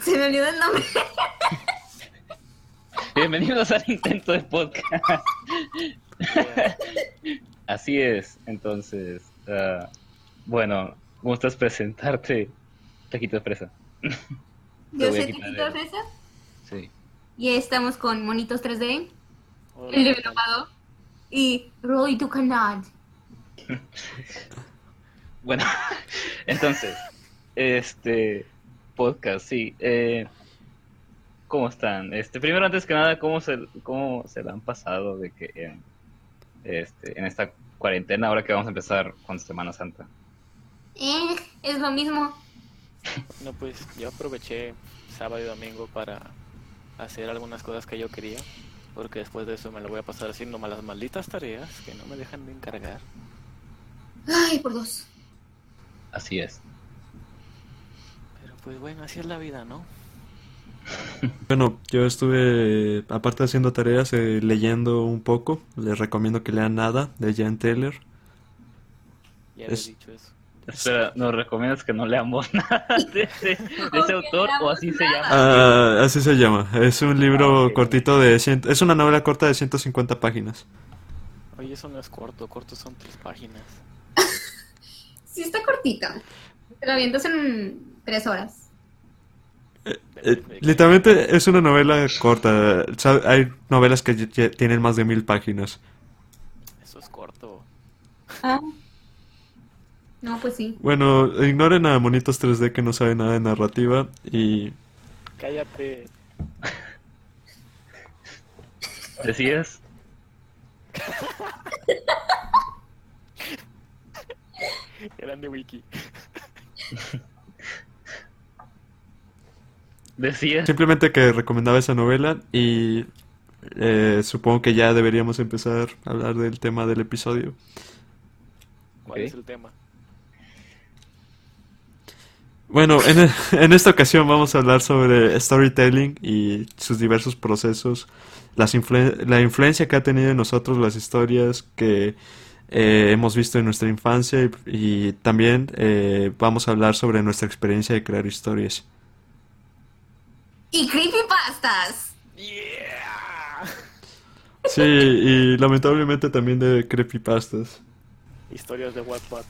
Se me olvidó el nombre. Bienvenidos al intento de podcast. Así es, entonces, ah, bueno, ¿gustas presentarte, Taquito de Fresa? Yo soy Taquito el- Fresa Sí. y estamos con Monitos 3D, Hola, el developado, y Roy Ducanad. Bueno, entonces, este podcast, sí. Eh, ¿Cómo están? Este, primero, antes que nada, ¿cómo se, cómo se la han pasado de que en, este, en esta cuarentena, ahora que vamos a empezar con Semana Santa? Eh, es lo mismo. No, pues yo aproveché sábado y domingo para hacer algunas cosas que yo quería, porque después de eso me lo voy a pasar haciendo las malditas tareas que no me dejan de encargar. Ay, por dos. Así es. Pero pues bueno, así es la vida, ¿no? Bueno, yo estuve, aparte de haciendo tareas, eh, leyendo un poco. Les recomiendo que lean Nada de Jan Taylor. Ya les Es- he dicho eso. Espera, ¿nos recomiendas que no leamos nada de, ese- de ese No autor o así se llama? Ah, así se llama. Es un libro Ah, ok. cortito de... cien- Es una novela corta de 150 páginas. Oye, eso no es corto, corto son tres páginas. Sí, está cortita. Avientas en tres horas. Eh, literalmente es una novela corta. Hay novelas que tienen más de mil páginas. Eso es corto. Ah. No, pues sí. Bueno, ignoren a Monitos 3D que no saben nada de narrativa y... Cállate. ¿Decías? Grande wiki. ¿Decías? Simplemente que recomendaba esa novela y eh, supongo que ya deberíamos empezar a hablar del tema del episodio. ¿Cuál es el tema? Bueno, en, en esta ocasión vamos a hablar sobre storytelling y sus diversos procesos, las influen- la influencia que ha tenido en nosotros las historias que eh, hemos visto en nuestra infancia y, y también eh, vamos a hablar sobre nuestra experiencia de crear historias. Y creepypastas. ¡Yeah! Sí, y lamentablemente también de creepypastas. Historias de Wattpad.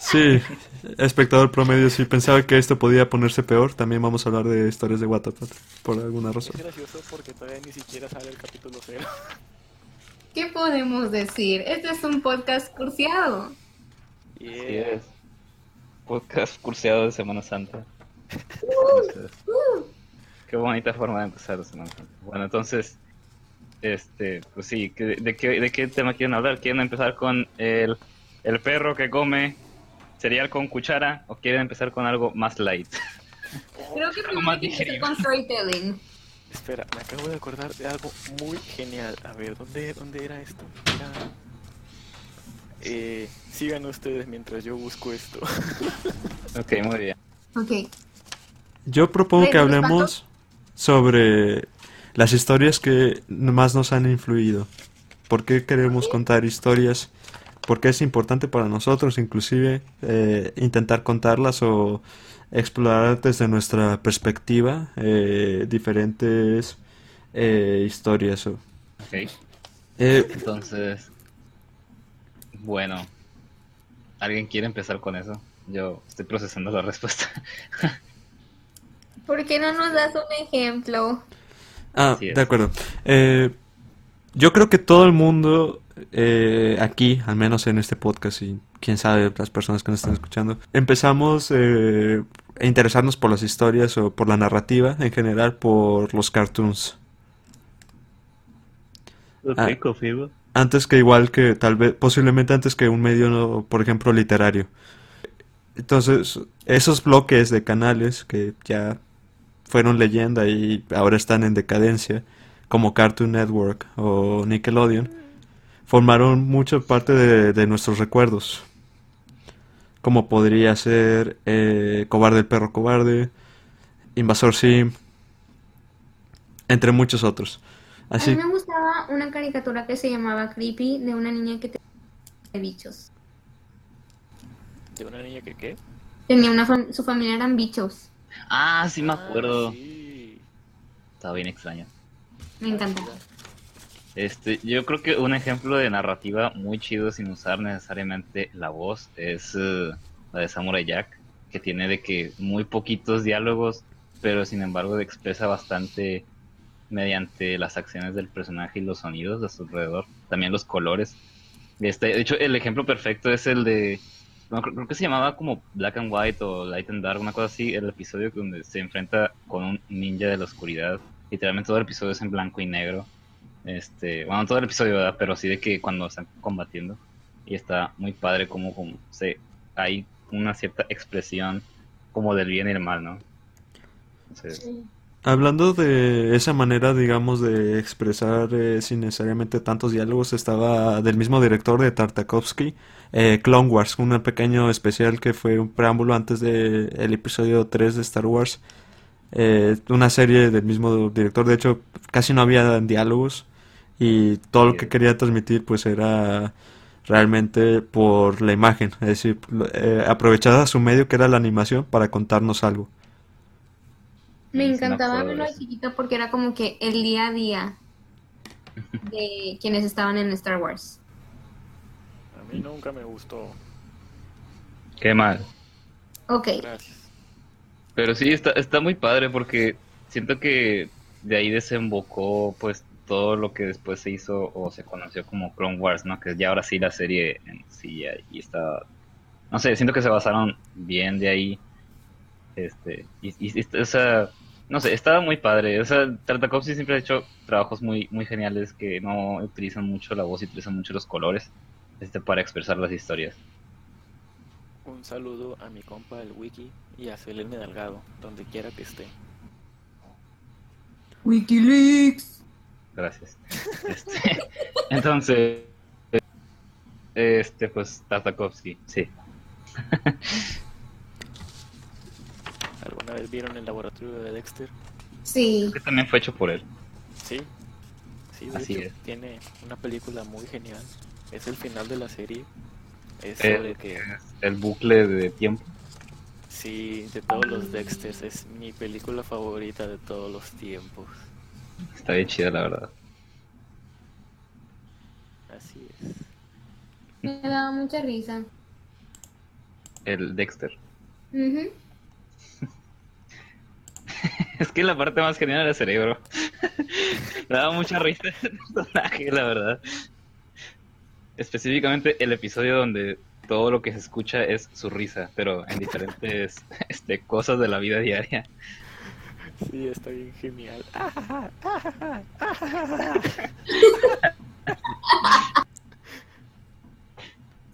Sí, espectador promedio, si pensaba que esto podía ponerse peor, también vamos a hablar de historias de Wattpad, por alguna razón. Es gracioso porque todavía ni siquiera sale el capítulo cero. ¿Qué podemos decir? Este es un podcast cursiado. Así Yeah. es. Podcast curseado de Semana Santa. Entonces, qué bonita forma de empezar la Semana Santa. Bueno, entonces, este, pues sí, ¿qué- ¿de qué, de qué tema quieren hablar? ¿Quieren empezar con el, el perro que come cereal con cuchara o quieren empezar con algo más light? Creo que primero más que con storytelling. Espera, me acabo de acordar de algo muy genial. A ver, ¿dónde, dónde era esto? Era... Eh, sigan ustedes mientras yo busco esto. Ok, muy bien. Ok. Yo propongo que hablemos sobre las historias que más nos han influido. ¿Por qué queremos contar historias? ¿Por qué es importante para nosotros inclusive eh, intentar contarlas o explorar desde nuestra perspectiva eh, diferentes eh, historias? Ok, Eh, entonces, bueno, ¿alguien quiere empezar con eso? Yo estoy procesando la respuesta. ¿Por qué no nos das un ejemplo? Ah, de acuerdo. Eh, yo creo que todo el mundo eh, aquí, al menos en este podcast y quién sabe las personas que nos están escuchando, empezamos eh, a interesarnos por las historias o por la narrativa en general, por los cartoons. Ah. confirmo. Antes que igual que tal vez, posiblemente antes que un medio, por ejemplo, literario. Entonces, esos bloques de canales que ya fueron leyenda y ahora están en decadencia, como Cartoon Network o Nickelodeon, formaron mucha parte de, nuestros recuerdos. Como podría ser eh, Cobarde el perro cobarde, Invasor Sim, entre muchos otros. Así una caricatura que se llamaba Creepy de una niña que tenía bichos. ¿De una niña que qué? Tenía una fam- su familia eran bichos. Ah, sí me Ah, acuerdo. sí. Estaba bien extraño. Me encanta. Este, yo creo que un ejemplo de narrativa muy chido sin usar necesariamente la voz es eh, la de Samurai Jack, que tiene de que muy poquitos diálogos, pero sin embargo expresa bastante mediante las acciones del personaje y los sonidos de su alrededor, también los colores. Este, de hecho, el ejemplo perfecto es el de, creo, que se llamaba como Black and White o Light and Dark, una cosa así, el episodio donde se enfrenta con un ninja de la oscuridad. Literalmente todo el episodio es en blanco y negro. Este, bueno, todo el episodio. Pero sí de que cuando están combatiendo. Y está muy padre como, como se, hay una cierta expresión como del bien y el mal, ¿no? Entonces, Hablando de esa manera, digamos, de expresar eh, sin necesariamente tantos diálogos, estaba del mismo director de Tartakovsky, eh, Clone Wars, un pequeño especial que fue un preámbulo antes del episodio 3 de Star Wars. Eh, una serie del mismo director, de hecho, casi no había diálogos y todo lo que quería transmitir pues era realmente por la imagen, es decir, eh, aprovechaba su medio que era la animación para contarnos algo. Me encantaba verlo de eso. chiquito porque era como que el día a día de quienes estaban en Star Wars. A mí nunca me gustó. qué mal. Ok, Gracias. Pero sí, está, está muy padre porque siento que de ahí desembocó pues todo lo que después se hizo o se conoció como Clone Wars, ¿no? Que ya ahora sí la serie en sí ya- y está... No sé, siento que se basaron bien de ahí. Este, y, y- y- o sea, no sé, estaba muy padre. O sea, Tartakovsky siempre ha hecho trabajos muy, muy geniales que no utilizan mucho la voz y utilizan mucho los colores este, para expresar las historias. Un saludo a mi compa el Wiki y a Selene Delgado, donde quiera que esté. Wikileaks. Gracias. Este, entonces, este, pues, Tartakovsky, sí. ¿Alguna vez vieron el laboratorio de Dexter? Sí, Que también fue hecho por él. Sí. Sí, de Así hecho, es. tiene una película muy genial. Es el final de la serie. Es Eh, sobre que, El bucle de tiempo. sí, de todos los Dexters, es mi película favorita de todos los tiempos. Está bien chida, la verdad. Así es. me daba mucha risa. El Dexter. Ujú. Es que la parte más genial era el cerebro. Me daba mucha risa el personaje, la verdad. Específicamente el episodio donde todo lo que se escucha es su risa, pero en diferentes este, cosas de la vida diaria. Sí, está bien genial.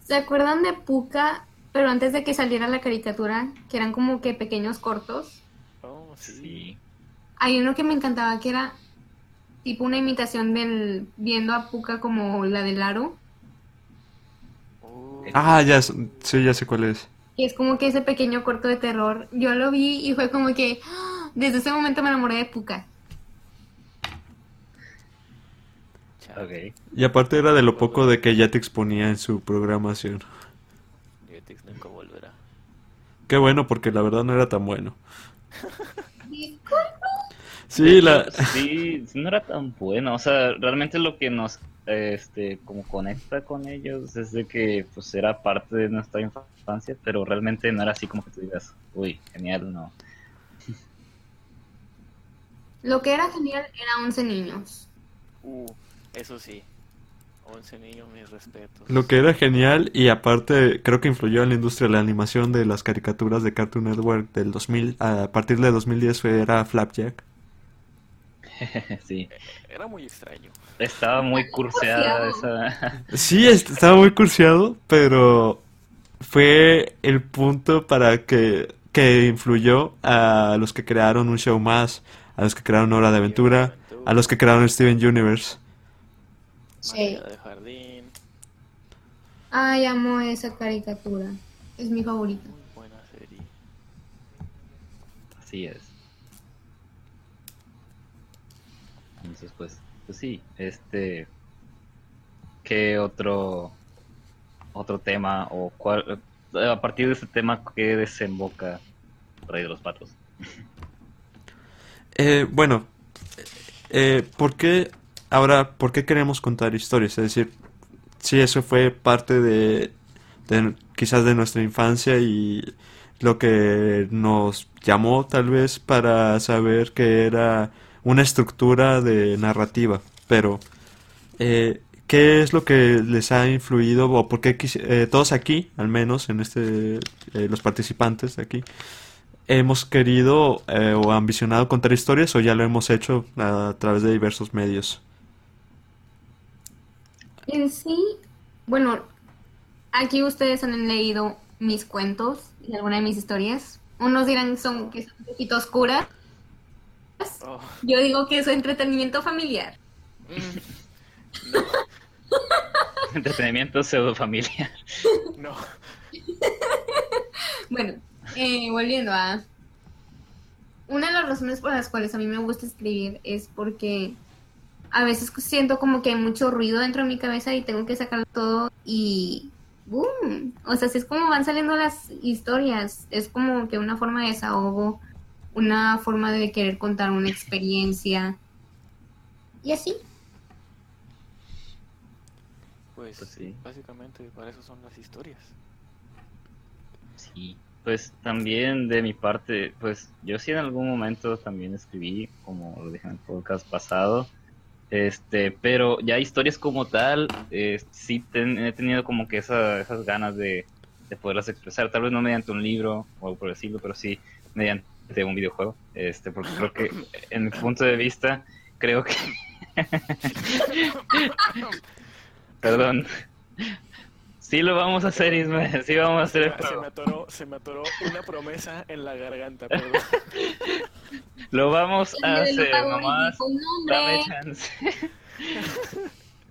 ¿Se acuerdan de Puka? Pero antes de que saliera la caricatura, que eran como que pequeños cortos. Sí. Hay uno que me encantaba que era tipo una imitación del viendo a Puka como la del aro. Oh, Ah, ya, sí, ya sé cuál es. Y es como que ese pequeño corto de terror. Yo lo vi y fue como que ¡ah! desde ese momento me enamoré de Puka. Y aparte era de lo poco de que ya te exponía en su programación. Jetix nunca volverá. Qué bueno, porque la verdad no era tan bueno. Sí, la... Sí, no era tan bueno. O sea, realmente lo que nos este como conecta con ellos es de que pues era parte de nuestra infancia, pero realmente no era así como que tú digas, uy, genial, no. Lo que era genial era 11 niños. Uh, eso sí. 11 niños, mis respetos. Lo que era genial y aparte creo que influyó en la industria de la animación de las caricaturas de Cartoon Network del 2000 a partir de 2010 fue, era Flapjack. sí, Era muy extraño. estaba muy curseada esa. Sí, est- estaba muy cursiado, pero fue el punto para que, que influyó a los que crearon un show más, a los que crearon Hora de Aventura, a los que crearon Steven Universe. Sí. De jardín. Ay, amo esa caricatura. Es mi favorita. Muy buena serie. Así es. Entonces, pues, pues sí, este, ¿qué otro, otro tema o cuál, a partir de este tema, ¿qué desemboca Rey de los Patos? Eh, bueno, eh, ¿por qué ahora, por qué queremos contar historias? Es decir, sí, eso fue parte de, de quizás de nuestra infancia y lo que nos llamó tal vez para saber que era una estructura de narrativa, pero eh, ¿qué es lo que les ha influido o por qué eh, todos aquí, al menos en este, eh, los participantes de aquí, hemos querido o ambicionado contar historias o ya lo hemos hecho a través de diversos medios? En sí, bueno, aquí ustedes han leído mis cuentos y alguna de mis historias. Unos dirán son, que son un poquito oscuras. Oh. Yo digo que es entretenimiento familiar. Mm. entretenimiento pseudo familiar. No. bueno, eh, volviendo a... Una de las razones por las cuales a mí me gusta escribir es porque a veces siento como que hay mucho ruido dentro de mi cabeza y tengo que sacar todo y ¡boom! O sea, si es como van saliendo las historias, es como que una forma de desahogo, una forma de querer contar una experiencia. Y así. Pues, pues sí. Básicamente para eso son las historias. Sí, pues también de mi parte, pues yo sí en algún momento también escribí, como lo dije en el podcast pasado, este, pero ya historias como tal, eh, sí he tenido como que esas ganas de, poderlas expresar, tal vez no mediante un libro o algo por decirlo, pero sí mediante un videojuego, este, porque creo que en mi punto de vista, creo que... Perdón. Sí lo vamos a hacer, Ismael. Sí vamos a hacer. Se me atoró, se me atoró una promesa en la garganta, perdón. Lo vamos a hacer, nomás. Dame chance.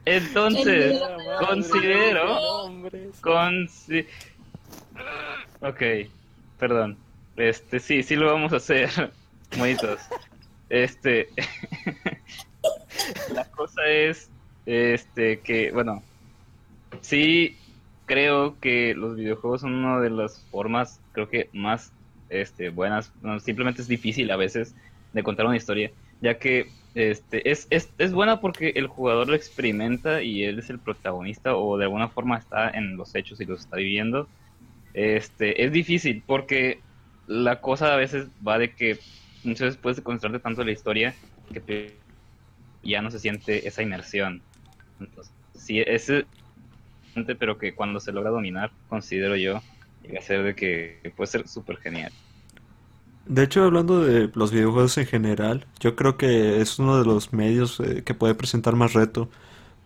Entonces, considero. Consi ok, perdón. Este, sí, sí lo vamos a hacer. Moitos. Este. la cosa es. Este, que, bueno. Sí, creo que los videojuegos son una de las formas, creo que más este, buenas, simplemente es difícil a veces de contar una historia, ya que este, es, es, es buena porque el jugador lo experimenta y él es el protagonista o de alguna forma está en los hechos y los está viviendo. Este, es difícil porque la cosa a veces va de que muchas veces puedes concentrarte tanto en la historia que ya no se siente esa inmersión. Sí, ese pero que cuando se logra dominar, considero yo, llega a ser de que puede ser súper genial. De hecho, hablando de los videojuegos en general, yo creo que es uno de los medios eh, que puede presentar más reto,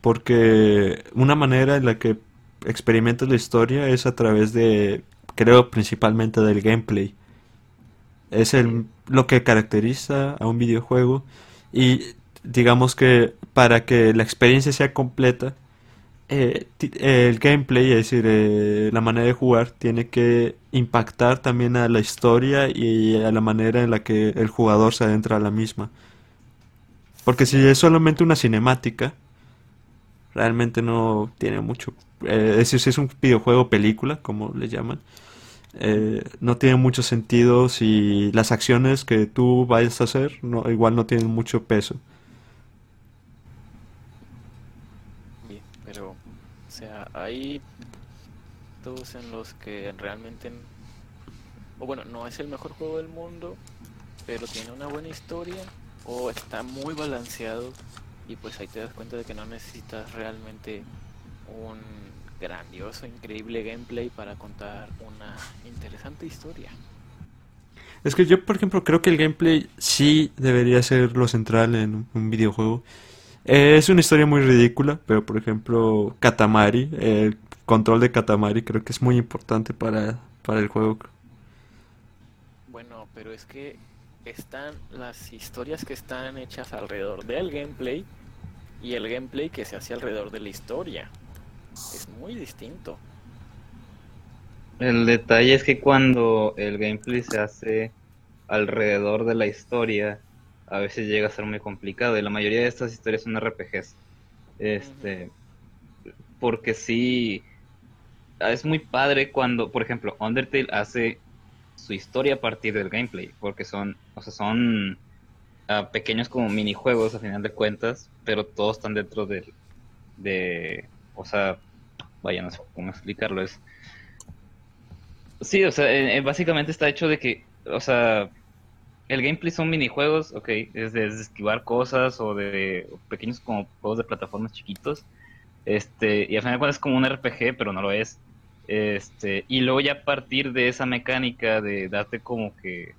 porque una manera en la que experimentas la historia es a través de, creo principalmente del gameplay. Es el, lo que caracteriza a un videojuego y digamos que para que la experiencia sea completa, eh, el gameplay, es decir, eh, la manera de jugar, tiene que impactar también a la historia y a la manera en la que el jugador se adentra a la misma. Porque si es solamente una cinemática, realmente no tiene mucho. Eh, es decir, si es un videojuego película, como le llaman, no tiene mucho sentido si las acciones que tú vayas a hacer no, igual no tienen mucho peso. hay todos en los que realmente, o bueno, no es el mejor juego del mundo, pero tiene una buena historia o está muy balanceado y pues ahí te das cuenta de que no necesitas realmente un grandioso, increíble gameplay para contar una interesante historia. Es que yo, por ejemplo, creo que el gameplay sí debería ser lo central en un videojuego es una historia muy ridícula, pero por ejemplo, Katamari, el control de Katamari creo que es muy importante para, para el juego. Bueno, pero es que están las historias que están hechas alrededor del gameplay y el gameplay que se hace alrededor de la historia. Es muy distinto. El detalle es que cuando el gameplay se hace alrededor de la historia, a veces llega a ser muy complicado y la mayoría de estas historias son RPGs. Este, porque sí, es muy padre cuando, por ejemplo, Undertale hace su historia a partir del gameplay, porque son, o sea, son ah, pequeños como minijuegos a final de cuentas, pero todos están dentro del, de, o sea, vaya, no sé cómo explicarlo, es... Sí, o sea, eh, eh, básicamente está hecho de que, o sea, el gameplay son minijuegos, ok, es de, esquivar cosas o de pequeños como juegos de plataformas chiquitos, este, y al final es como un RPG, pero no lo es. Este, y luego ya a partir de esa mecánica de darte como que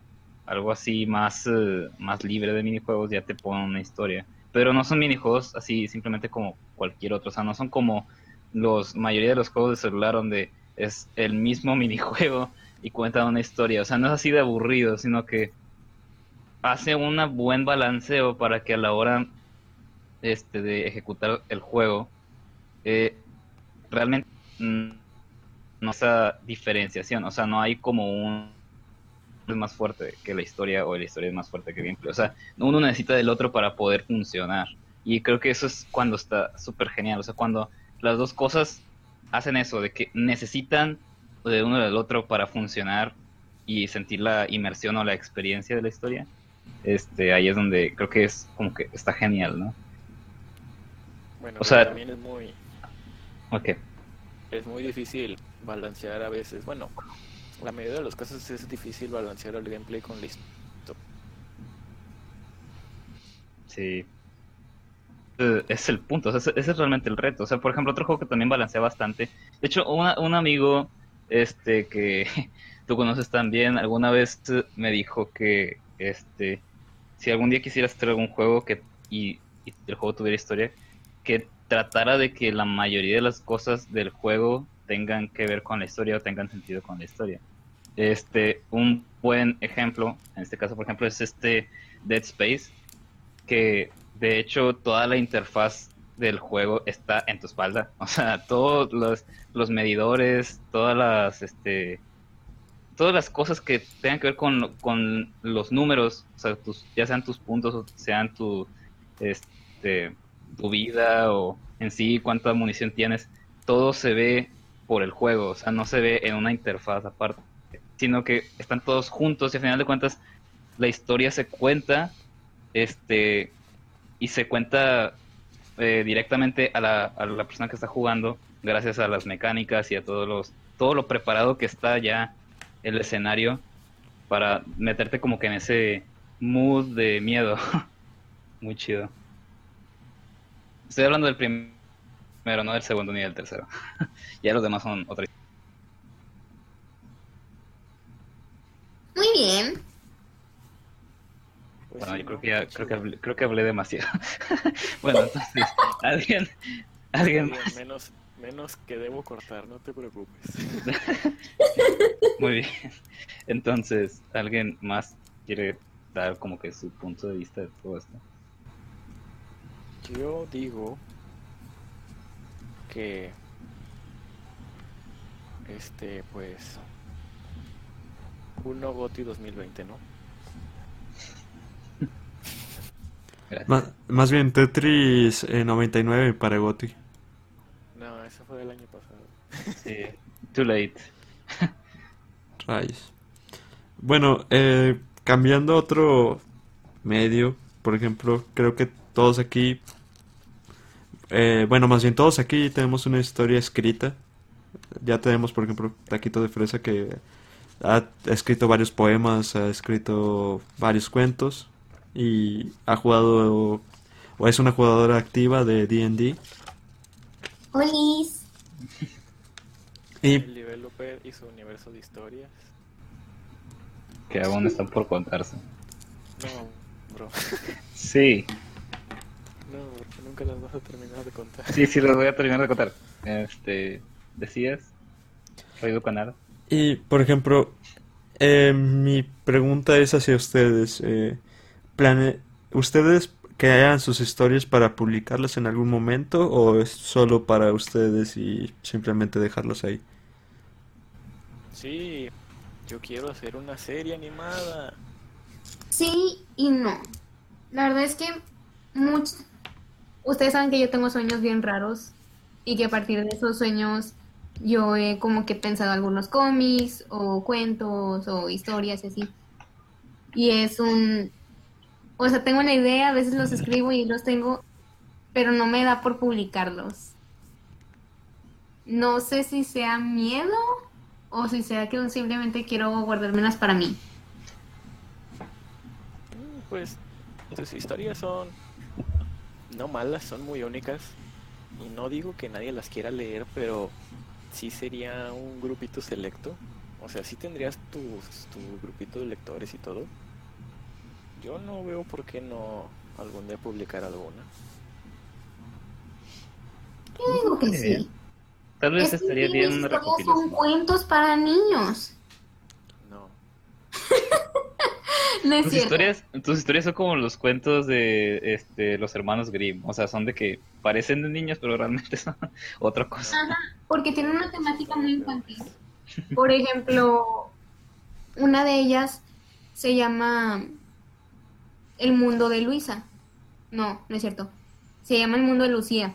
algo así más, eh, más libre de minijuegos, ya te ponen una historia. Pero no son minijuegos así simplemente como cualquier otro, o sea, no son como los mayoría de los juegos de celular donde es el mismo minijuego y cuentan una historia, o sea, no es así de aburrido, sino que hace un buen balanceo para que a la hora este, de ejecutar el juego eh, realmente no esa diferenciación, o sea, no hay como un es más fuerte que la historia o la historia es más fuerte que el gameplay, o sea, uno necesita del otro para poder funcionar y creo que eso es cuando está súper genial, o sea, cuando las dos cosas hacen eso, de que necesitan de uno del otro para funcionar y sentir la inmersión o la experiencia de la historia, este, ahí es donde creo que es como que está genial, ¿no? Bueno, o sea, también es muy... Ok. Es muy difícil balancear a veces, bueno, la mayoría de los casos es difícil balancear el gameplay con listo. Sí. Es el punto, ese, es realmente el reto. O sea, por ejemplo, otro juego que también balancea bastante. De hecho, un amigo este que tú conoces también, alguna vez me dijo que este si algún día quisieras hacer algún juego que y, el juego tuviera historia, que tratara de que la mayoría de las cosas del juego tengan que ver con la historia o tengan sentido con la historia. Este, un buen ejemplo, en este caso, por ejemplo, es este Dead Space, que de hecho toda la interfaz del juego está en tu espalda. O sea, todos los, los medidores, todas las este, todas las cosas que tengan que ver con, con los números, o sea, tus, ya sean tus puntos o sean tu, este, tu vida o en sí cuánta munición tienes, todo se ve por el juego, o sea, no se ve en una interfaz aparte, sino que están todos juntos y al final de cuentas la historia se cuenta, este, y se cuenta eh, directamente a la, a la persona que está jugando gracias a las mecánicas y a todos los, todo lo preparado que está ya el escenario para meterte como que en ese mood de miedo. Muy chido. Estoy hablando del primero, no del segundo ni del tercero. ya los demás son otra Muy bien. Pues bueno, yo creo que ya, creo que hablé, creo que hablé demasiado. bueno, entonces, alguien, alguien más. Menos, Menos que debo cortar, no te preocupes. Muy bien. Entonces, ¿alguien más quiere dar como que su punto de vista de todo esto? Yo digo que este pues uno Goti 2020, ¿no? Más, más, bien Tetris 99 para Goti fue del año pasado. Sí, too late. Rayos. Bueno, eh, cambiando a otro medio, por ejemplo, creo que todos aquí, eh, bueno, más bien todos aquí tenemos una historia escrita. Ya tenemos, por ejemplo, Taquito de Fresa que ha escrito varios poemas, ha escrito varios cuentos y ha jugado o es una jugadora activa de D&D. Olis. Y... El developer y su universo de historias. Que aún están por contarse. No, bro. Sí. No, porque nunca las vas a terminar de contar. Sí, sí, las voy a terminar de contar. Este, decías, Oído Canal. Y, por ejemplo, eh, mi pregunta es hacia ustedes. Eh, plane... ¿Ustedes que hagan sus historias para publicarlas en algún momento o es solo para ustedes y simplemente dejarlos ahí? Sí, yo quiero hacer una serie animada. Sí y no. La verdad es que ustedes saben que yo tengo sueños bien raros y que a partir de esos sueños yo he como que pensado algunos cómics o cuentos o historias y así. Y es un, o sea, tengo una idea, a veces los escribo y los tengo, pero no me da por publicarlos. No sé si sea miedo o si sea que simplemente quiero guardármelas para mí. Pues tus historias son no malas, son muy únicas. Y no digo que nadie las quiera leer, pero sí sería un grupito selecto. O sea, sí tendrías tus, tu grupito de lectores y todo. Yo no veo por qué no algún día publicar alguna. Yo digo que Eh, sí. Tal vez Es estaría bien una historias son recopilación. cuentos para niños. No. No es Tus cierto. historias, tus historias son como los cuentos de este, los hermanos Grimm. O sea, son de que parecen de niños, pero realmente son otra cosa. Ajá, porque tiene una temática muy infantil. Por ejemplo, una de ellas se llama El mundo de Luisa. No, no es cierto. Se llama El mundo de Lucía.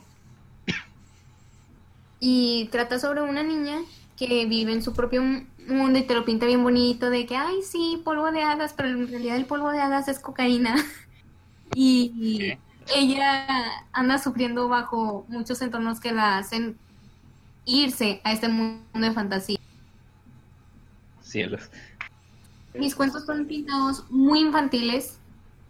Y trata sobre una niña que vive en su propio mu- mundo y te lo pinta bien bonito de que, ay, sí, polvo de hadas, pero en realidad el polvo de hadas es cocaína. Y ¿Qué? ella anda sufriendo bajo muchos entornos que la hacen irse a este mundo de fantasía. Cielos. Mis cuentos son pintados muy infantiles,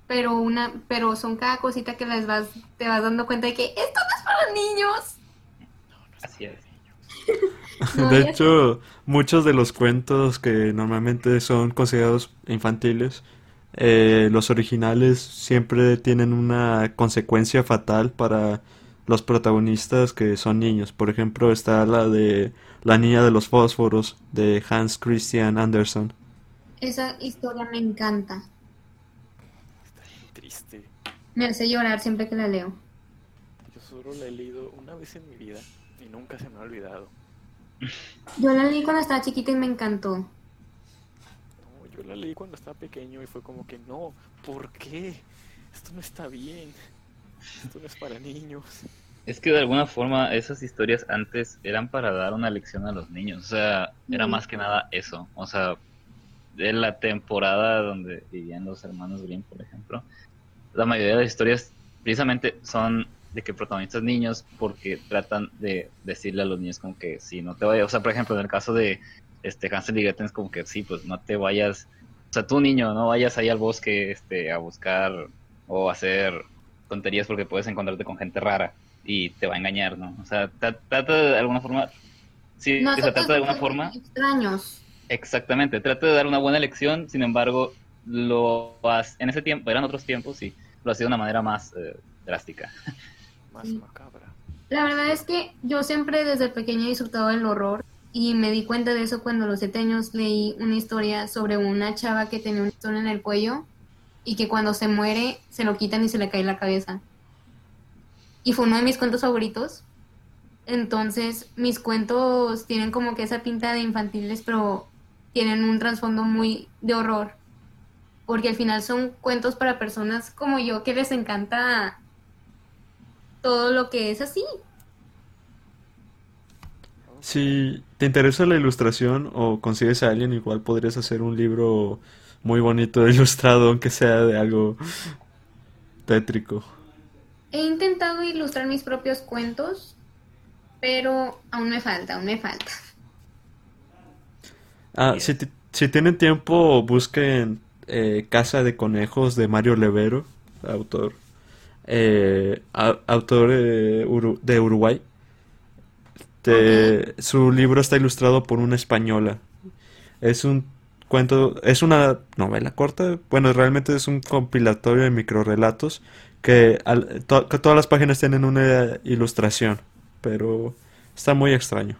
pero una, pero son cada cosita que les vas, te vas dando cuenta de que esto no es para niños. Así es. No, De hecho, muchos de los cuentos que normalmente son considerados infantiles, eh, los originales siempre tienen una consecuencia fatal para los protagonistas que son niños. Por ejemplo, está la de La niña de los fósforos de Hans Christian Andersen. Esa historia me encanta. Está bien triste. Me hace llorar siempre que la leo. Yo solo la he leído una vez en mi vida y nunca se me ha olvidado. Yo la leí cuando estaba chiquita y me encantó. No, yo la leí cuando estaba pequeño y fue como que no, ¿por qué? Esto no está bien. Esto no es para niños. Es que de alguna forma esas historias antes eran para dar una lección a los niños. O sea, era Mm. más que nada eso. O sea, de la temporada donde vivían los hermanos Grimm, por ejemplo, la mayoría de las historias precisamente son de que protagonistas niños porque tratan de decirle a los niños como que si no te vayas, o sea, por ejemplo, en el caso de este Hansel y Gretel es como que sí, pues no te vayas, o sea, tú niño, no vayas ahí al bosque este a buscar o hacer tonterías porque puedes encontrarte con gente rara y te va a engañar, ¿no? O sea, tra- trata de alguna forma sí, o sea, trata de alguna forma extraños. Exactamente, trata de dar una buena lección, sin embargo, lo has- en ese tiempo, eran otros tiempos y lo hacía de una manera más eh, drástica. Más Sí. macabra. La verdad es que yo siempre desde pequeña he disfrutado del horror y me di cuenta de eso cuando a los siete años leí una historia sobre una chava que tenía un listón en el cuello y que cuando se muere se lo quitan y se le cae la cabeza. Y fue uno de mis cuentos favoritos. Entonces mis cuentos tienen como que esa pinta de infantiles, pero tienen un trasfondo muy de horror. Porque al final son cuentos para personas como yo que les encanta todo lo que es así. Si te interesa la ilustración o consigues a alguien, igual podrías hacer un libro muy bonito ilustrado, aunque sea de algo tétrico. He intentado ilustrar mis propios cuentos, pero aún me falta, aún me falta. Ah, si, si tienen tiempo, busquen eh, Casa de Conejos de Mario Levero, autor, eh, a- autor eh, Uru- de Uruguay. Te- Su libro está ilustrado por una española. Es un cuento, es una novela corta. Bueno, realmente es un compilatorio de microrelatos que, al- to- que todas las páginas tienen una ilustración, pero está muy extraño.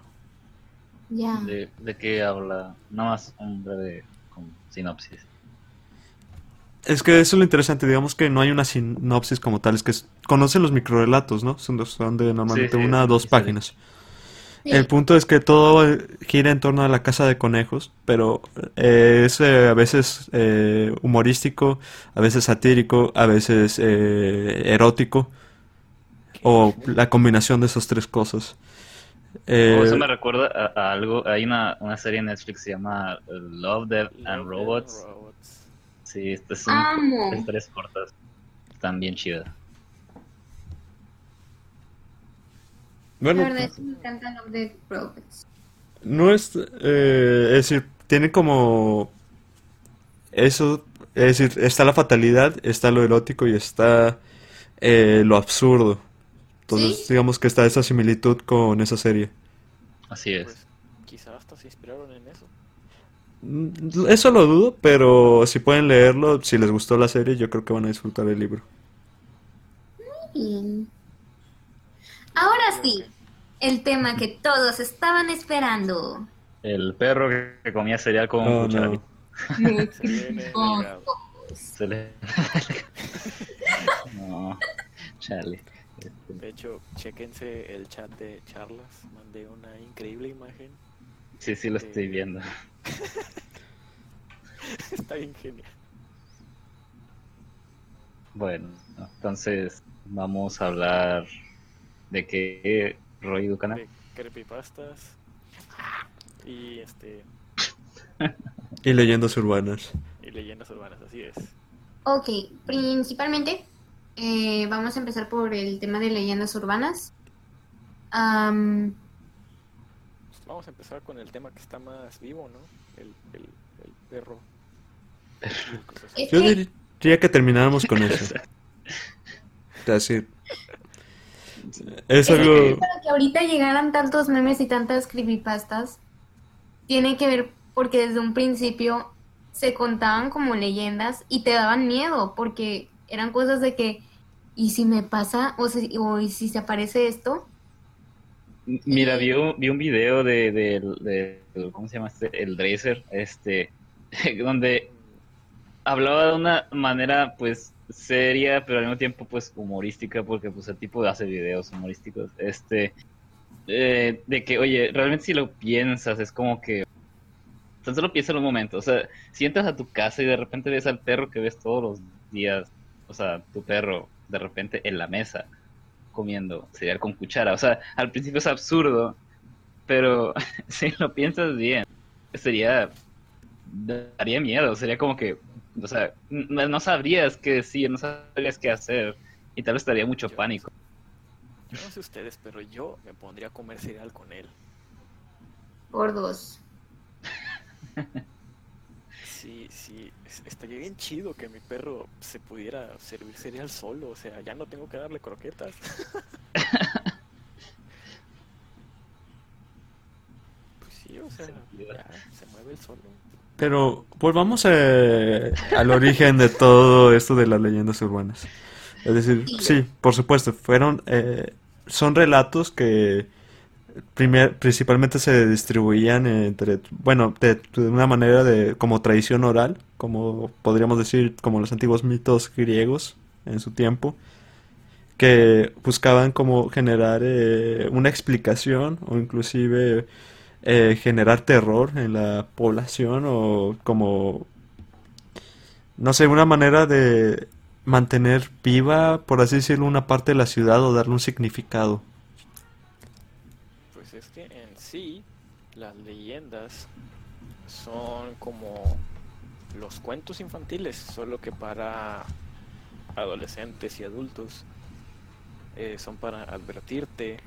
Ya. ¿De, de qué habla? Nada más un breve sinopsis. Es que eso es lo interesante, digamos que no hay una sinopsis como tal, es que s- conocen los microrelatos, ¿no? Son, dos- son de normalmente Sí, sí, una o dos páginas. Sí. El punto es que todo eh, gira en torno a la casa de conejos, pero eh, es eh, a veces eh, humorístico, a veces satírico, a veces eh, erótico, o la combinación de esas tres cosas. Eh, Oh, eso me recuerda a, a algo. Hay una, una serie en Netflix que se llama Love, Death and Love, Robots. Sí, estas son Amo. historias cortas. Están bien chidas. bueno, La verdad es que me encanta Love Death Robots. no es, eh, es decir, tiene como eso, es decir, está la fatalidad, está lo erótico y está eh, lo absurdo. Entonces, Sí. digamos que está esa similitud con esa serie. Así es. Pues quizá hasta se inspiraron en eso. Mm, Eso lo dudo, pero si pueden leerlo, si les gustó la serie, yo creo que van a disfrutar el libro. Bien. Ahora sí, el tema que todos estaban esperando. El perro que, comía cereal con Oh, cuchara. no. Se le... no, chale. De hecho, chequense el chat de charlas. Mandé una increíble imagen. Sí, sí lo estoy viendo. Está bien genial. Bueno, entonces vamos a hablar de qué Roy Ducana. De creepypastas. Y este. Y leyendas urbanas. Y leyendas urbanas, así es. Ok, principalmente eh, vamos a empezar por el tema de leyendas urbanas. Am, Vamos a empezar con el tema que está más vivo, ¿no? El, el, el perro. Yo diría que termináramos con eso. Es decir, es algo... para que ahorita llegaran tantos memes y tantas creepypastas, tiene que ver porque desde un principio se contaban como leyendas y te daban miedo porque eran cosas de que, ¿y si me pasa? ¿O, si, o ¿y si se aparece esto? Mira, vi un, vi un video de, del- ¿cómo se llama este? El Dracer, este, donde hablaba de una manera, pues, seria, pero al mismo tiempo, pues, humorística, porque, pues, el tipo hace videos humorísticos, este, eh, de que, oye, realmente si lo piensas, es como que, tan solo piensa en un momento, o sea, si entras a tu casa y de repente ves al perro que ves todos los días, o sea, tu perro, de repente en la mesa, comiendo cereal con cuchara. O sea, al principio es absurdo, pero si lo piensas bien, sería. daría miedo. Sería como que. O sea, no, no sabrías qué decir, no sabrías qué hacer. Y tal vez estaría mucho Yo- pánico. Yo no sé ustedes, pero yo me pondría a comer cereal con él. Por dos. Sí, sí, es- estaría bien chido que mi perro se pudiera servir cereal solo, o sea, ya no tengo que darle croquetas. Pues sí, o sea, ya se mueve él solo. Pero volvamos eh, al origen de todo esto de las leyendas urbanas. Es decir, sí, por supuesto, fueron, eh, son relatos que principalmente se distribuían entre, bueno, de, de una manera de como tradición oral, como podríamos decir, como los antiguos mitos griegos en su tiempo, que buscaban como generar eh, una explicación o inclusive eh, generar terror en la población o como, no sé, una manera de mantener viva, por así decirlo, una parte de la ciudad o darle un significado. Son como los cuentos infantiles, solo que para adolescentes y adultos. Eh, son para advertirte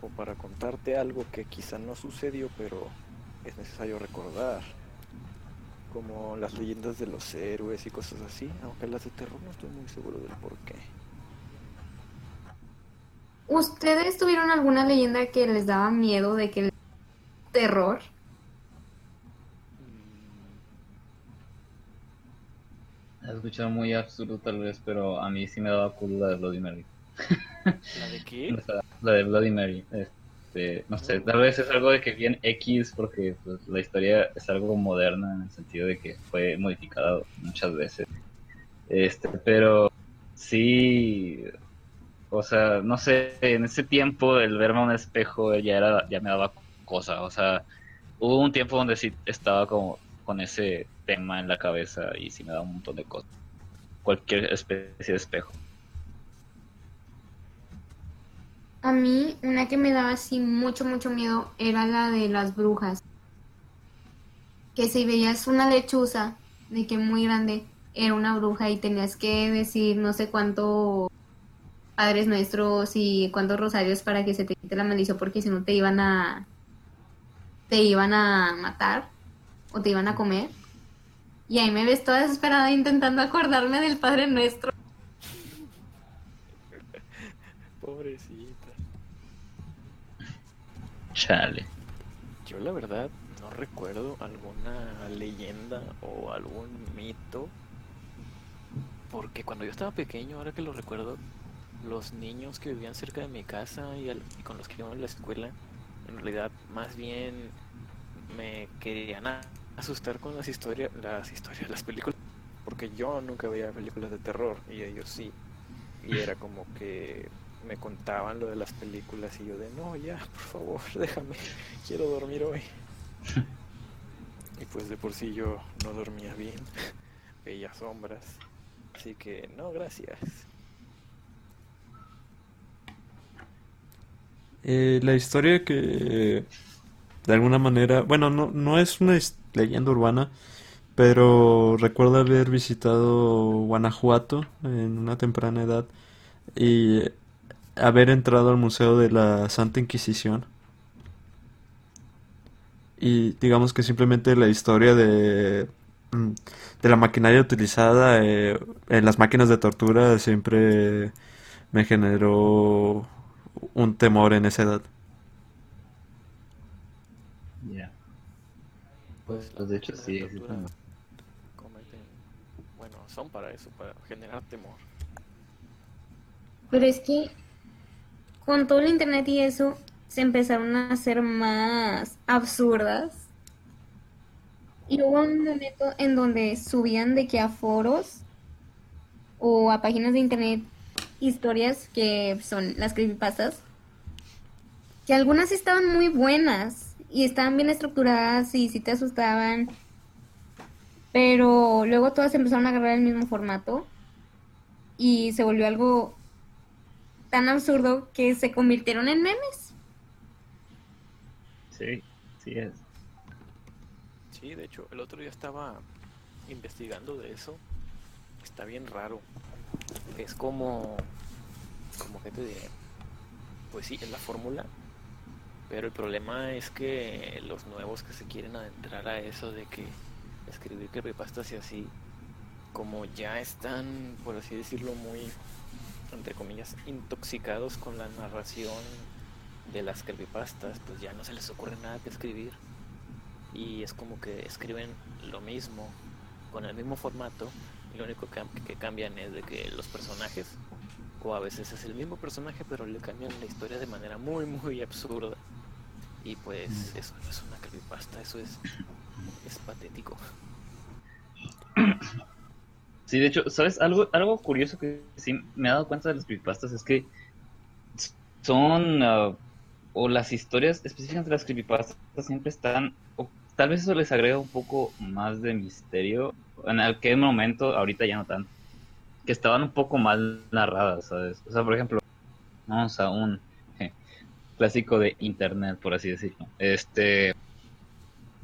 o para contarte algo que quizá no sucedió, pero es necesario recordar. Como las leyendas de los héroes y cosas así, aunque las de terror no estoy muy seguro del por qué. ¿Ustedes tuvieron alguna leyenda que les daba miedo de que terror? He escuchado muy absurdo tal vez, pero a mí sí me daba culo la de Bloody Mary. ¿La de qué? O sea, la de Bloody Mary. Este, no sé, tal vez es algo de que bien X porque pues, la historia es algo moderna en el sentido de que fue modificada muchas veces. Este, pero sí, o sea, no sé, en ese tiempo el verme a un espejo ya era, ya me daba cosa. O sea, hubo un tiempo donde sí estaba como con ese tema en la cabeza y sí me daba un montón de cosas. Cualquier especie de espejo. A mí, una que me daba así mucho, mucho miedo era la de las brujas. Que si veías una lechuza de que muy grande, era una bruja y tenías que decir no sé cuánto padres nuestros y cuántos rosarios para que se te quite la maldición porque si no te iban a te iban a matar o te iban a comer. Y ahí me ves toda desesperada intentando acordarme del Padre Nuestro. Pobrecita. Chale. Yo la verdad no recuerdo alguna leyenda o algún mito. Porque cuando yo estaba pequeño, ahora que lo recuerdo, los niños que vivían cerca de mi casa y, al- y con los que iba a la escuela, en realidad más bien me querían asustar con las historias, las historias, las películas, porque yo nunca veía películas de terror y ellos sí. Y era como que me contaban lo de las películas y yo de no, ya, por favor, déjame, quiero dormir hoy. Y pues de por sí yo no dormía bien, veía sombras, así que no, gracias. Eh, la historia que de alguna manera, bueno, no, no es una leyenda urbana, pero recuerdo haber visitado Guanajuato en una temprana edad y haber entrado al Museo de la Santa Inquisición. Y digamos que simplemente la historia de, mm, de la maquinaria utilizada eh, en las máquinas de tortura siempre me generó un temor en esa edad. Ya. Pues, Pues de hecho sí, cometen, bueno, son para eso, para generar temor. Pero es que con todo el internet y eso se empezaron a hacer más absurdas. Y hubo un momento en donde subían de que a foros o a páginas de internet historias que son las creepypastas, que algunas estaban muy buenas y estaban bien estructuradas y sí te asustaban, pero luego todas empezaron a agarrar el mismo formato y se volvió algo tan absurdo que se convirtieron en memes. Sí, sí es. Sí, de hecho, el otro día estaba investigando de eso. Está bien raro. Es como, como que te diré, pues sí, es la fórmula, pero el problema es que los nuevos que se quieren adentrar a eso de que escribir creepypastas y así, como ya están, por así decirlo, muy, entre comillas, intoxicados con la narración de las creepypastas, pues ya no se les ocurre nada que escribir. Y es como que escriben lo mismo con el mismo formato lo único que, que cambian es de que los personajes o a veces es el mismo personaje pero le cambian la historia de manera muy muy absurda. Y pues eso no es una creepypasta eso es es patético. Sí, de hecho, ¿sabes? Algo, algo curioso que sí me he dado cuenta de los creepypastas es que son, ah, o las historias específicas de las creepypastas siempre están, o tal vez eso les agrega un poco más de misterio, en aquel momento, ahorita ya no tanto, que estaban un poco mal narradas, ¿sabes? O sea, por ejemplo, vamos a un clásico de internet, por así decirlo, este,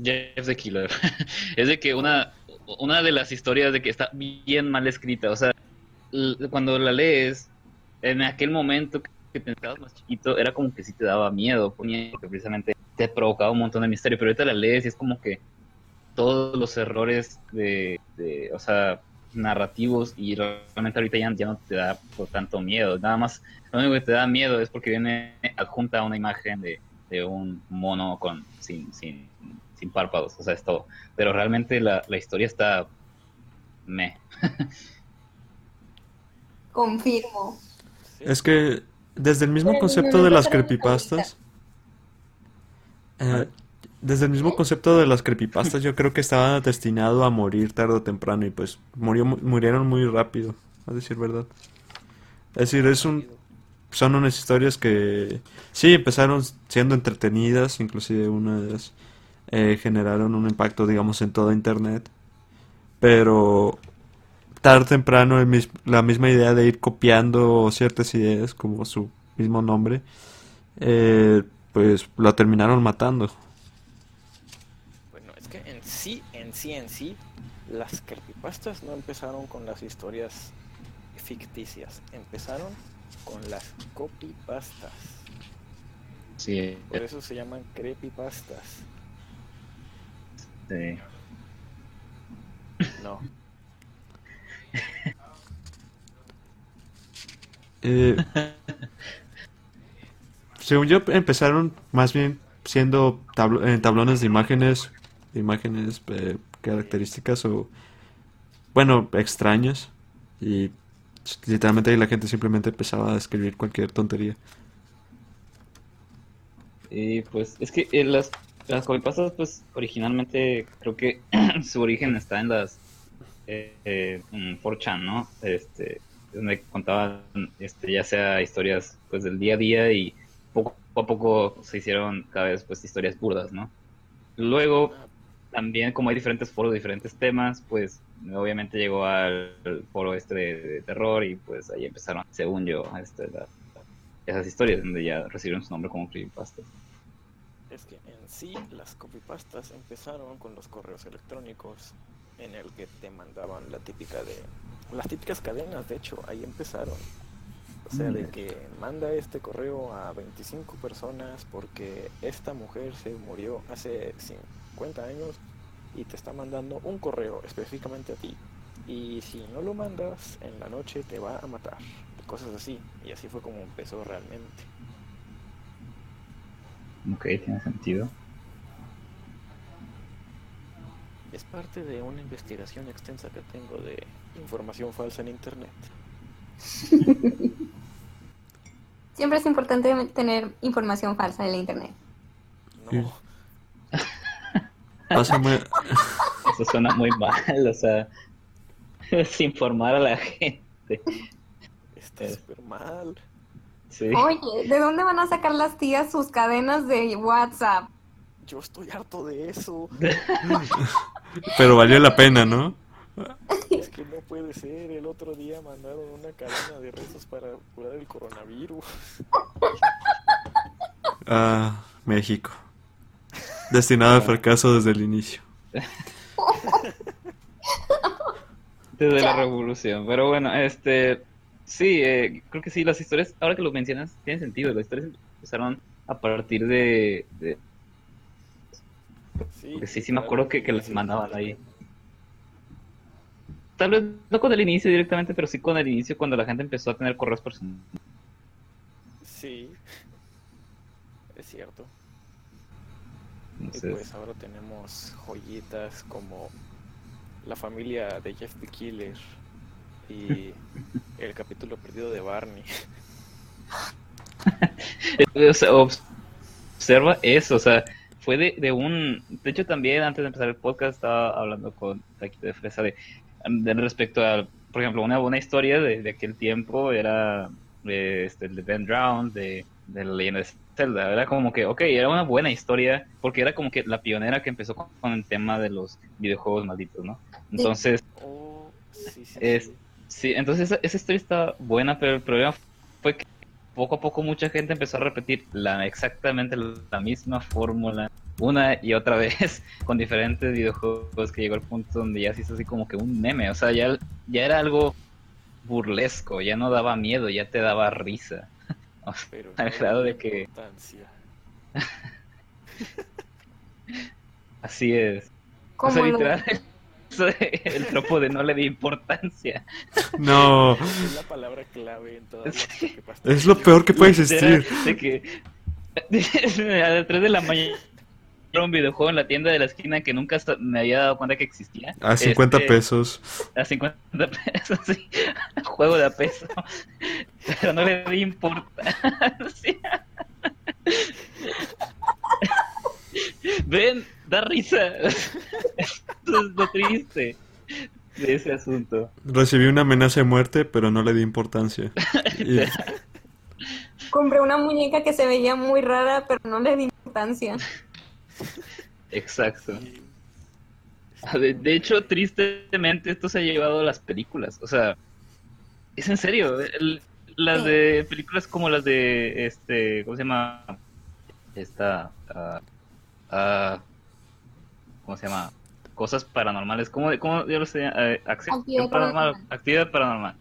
Jeff the Killer, es de que una, una de las historias de que está bien mal escrita, o sea, cuando la lees, en aquel momento que te estabas más chiquito, era como que sí te daba miedo, porque precisamente te provocaba un montón de misterio, pero ahorita la lees y es como que todos los errores de, de, o sea, narrativos y realmente ahorita ya, ya no te da por tanto miedo, nada más, lo único que te da miedo es porque viene adjunta una imagen de, de un mono con sin, sin, sin párpados, o sea, es todo, pero realmente la, la historia está me. Confirmo. Es que desde el mismo concepto de las creepypastas, eh, desde el mismo concepto de las creepypastas, yo creo que estaba destinado a morir tarde o temprano y pues murió, mu- murieron muy rápido, a decir verdad. Es decir, es un, son unas historias que sí empezaron siendo entretenidas, inclusive unas eh, generaron un impacto, digamos, en toda internet, pero tarde o temprano la misma idea de ir copiando ciertas ideas como su mismo nombre, eh, pues lo terminaron matando. Bueno, es que en sí, en sí, en sí, las creepypastas no empezaron con las historias ficticias, empezaron con las copypastas. Sí, Por eso se llaman creepypastas. este, No. Eh, según yo, empezaron más bien siendo tablo- eh, tablones de imágenes, de imágenes eh, características o, bueno, extrañas. Y literalmente ahí la gente simplemente empezaba a escribir cualquier tontería. Y pues es que eh, las, las copypastas, pues originalmente creo que su origen está en las eh, eh, en 4chan, ¿no? Este, donde contaban este, ya sea historias pues del día a día y poco a poco se hicieron cada vez pues historias burdas, ¿no? Luego también como hay diferentes foros, diferentes temas, pues obviamente llegó al, foro este de, de terror y pues ahí empezaron, según yo, este, la- esas historias donde ya recibieron su nombre como creepypasta. Es que en sí las copypastas empezaron con los correos electrónicos en el que te mandaban la típica de las típicas cadenas, de hecho, ahí empezaron. O sea, de que manda este correo a 25 personas porque esta mujer se murió hace 50 años y te está mandando un correo específicamente a ti. Y si no lo mandas, en la noche te va a matar. Cosas así. Y así fue como empezó realmente. Ok, tiene sentido. Es parte de una investigación extensa que tengo de información falsa en internet. Siempre es importante tener información falsa en la internet. No, Pásame, Eso suena muy mal, o sea, es informar a la gente. está Eh. súper mal. Sí. Oye, ¿de dónde van a sacar las tías sus cadenas de WhatsApp? Yo estoy harto de eso. pero valió la pena, ¿no? Es que no puede ser. El otro día mandaron una cadena de rezos para curar el coronavirus. Ah, México. Destinado al fracaso desde el inicio. Desde la revolución. Pero bueno, este. Sí, eh, creo que sí, las historias, ahora que lo mencionas, tienen sentido. Las historias empezaron a partir de. de- Sí, porque sí, sí me acuerdo que, que las mandaban ahí. Tal vez no con el inicio directamente, pero sí con el inicio cuando la gente empezó a tener correos personales. Sí, es cierto. Y pues ahora tenemos joyitas como la familia de Jeff the Killer y el capítulo perdido de Barney. O sea, obs- observa eso, o sea, fue de, de un... De hecho, también antes de empezar el podcast estaba hablando con Taquito de Fresa de respecto a, por ejemplo, una buena historia de, de aquel tiempo era eh, este, el de Ben Drown, de, de la leyenda de Zelda. Era como que, ok, era una buena historia porque era como que la pionera que empezó con, con el tema de los videojuegos malditos, ¿no? Entonces, Oh, sí, sí, Es- sí. Sí, entonces esa, esa historia está buena, pero el problema fue que poco a poco mucha gente empezó a repetir la exactamente la misma fórmula una y otra vez con diferentes videojuegos que llegó al punto donde ya se hizo así como que un meme, o sea, ya, ya era algo burlesco, ya no daba miedo, ya te daba risa. O sea, Pero al grado de que- importancia. así es. O sea, literal, el tropo de no le di importancia. No, Es la palabra clave en todas las es lo peor que puede existir. De que a las 3 de la mañana un videojuego en la tienda de la esquina que nunca me había dado cuenta que existía. A 50 Este, pesos. A 50 pesos, sí. Juego de a peso. Pero no le di importancia. Ven, da risa. Eso es lo triste de ese asunto. Recibí una amenaza de muerte, pero no le di importancia. Y- Compré una muñeca que se veía muy rara, pero no le di importancia. Exacto. Ah, De, de hecho, tristemente, esto se ha llevado a las películas. O sea, es en serio. el- las de películas como las de este, ¿cómo se llama? Esta ah, ah, ¿cómo se llama? Cosas paranormales, ¿cómo, cómo yo lo sé? Acción Actividad paranormal, paranormal. actividad paranormal.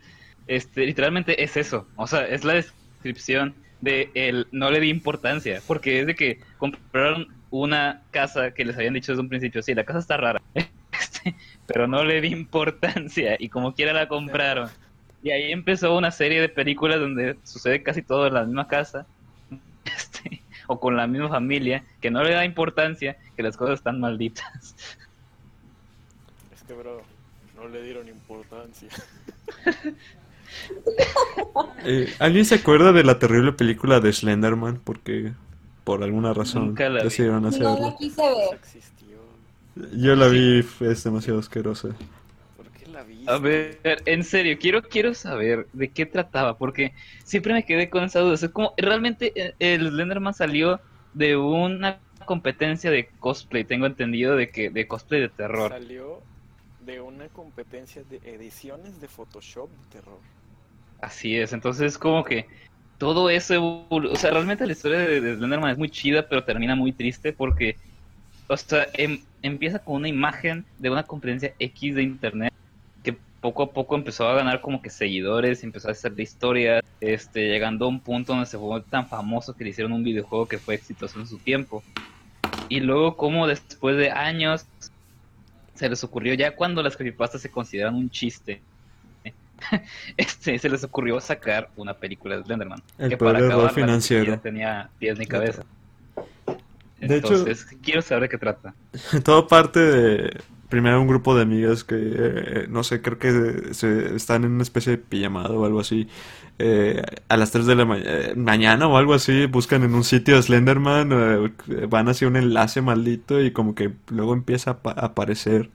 Este, literalmente es eso, o sea, es la descripción de el no le di importancia, porque es de que compraron una casa que les habían dicho desde un principio, sí, la casa está rara, este, pero no le di importancia y como quiera la compraron. Y ahí empezó una serie de películas donde sucede casi todo en la misma casa, este, o con la misma familia, que no le da importancia, que las cosas están malditas. Es que, bro, no le dieron importancia. Eh, ¿Alguien se acuerda de la terrible película de Slenderman? Porque por alguna razón Nunca la vi. decidieron No hacerla. la quise ver. existió. Yo la vi, es demasiado asquerosa. ¿Por qué la viste? A ver, en serio, quiero, quiero saber de qué trataba, porque siempre me quedé con esa duda. O sea, como realmente eh, el Slenderman salió de una competencia de cosplay, tengo entendido de que de cosplay de terror. Salió de una competencia de ediciones de Photoshop de terror. Así es, entonces como que todo eso, o sea, realmente la historia de, de Slenderman es muy chida, pero termina muy triste porque, o sea, em- empieza con una imagen de una competencia X de internet que poco a poco empezó a ganar como que seguidores, empezó a hacer de historias, este, llegando a un punto donde se fue tan famoso que le hicieron un videojuego que fue exitoso en su tiempo. Y luego como después de años se les ocurrió, ya cuando las creepypastas se consideran un chiste, este, se les ocurrió sacar una película de Slenderman. El que para ni financiero. tenía pies ni cabeza. De hecho- Entonces, quiero saber de qué trata. Todo parte de primero un grupo de amigas que eh, no sé, creo que se, están en una especie de pijamada o algo así. eh, a las 3 de la ma- eh, mañana o algo así, buscan en un sitio de Slenderman, van hacia un enlace maldito y como que luego empieza a a aparecer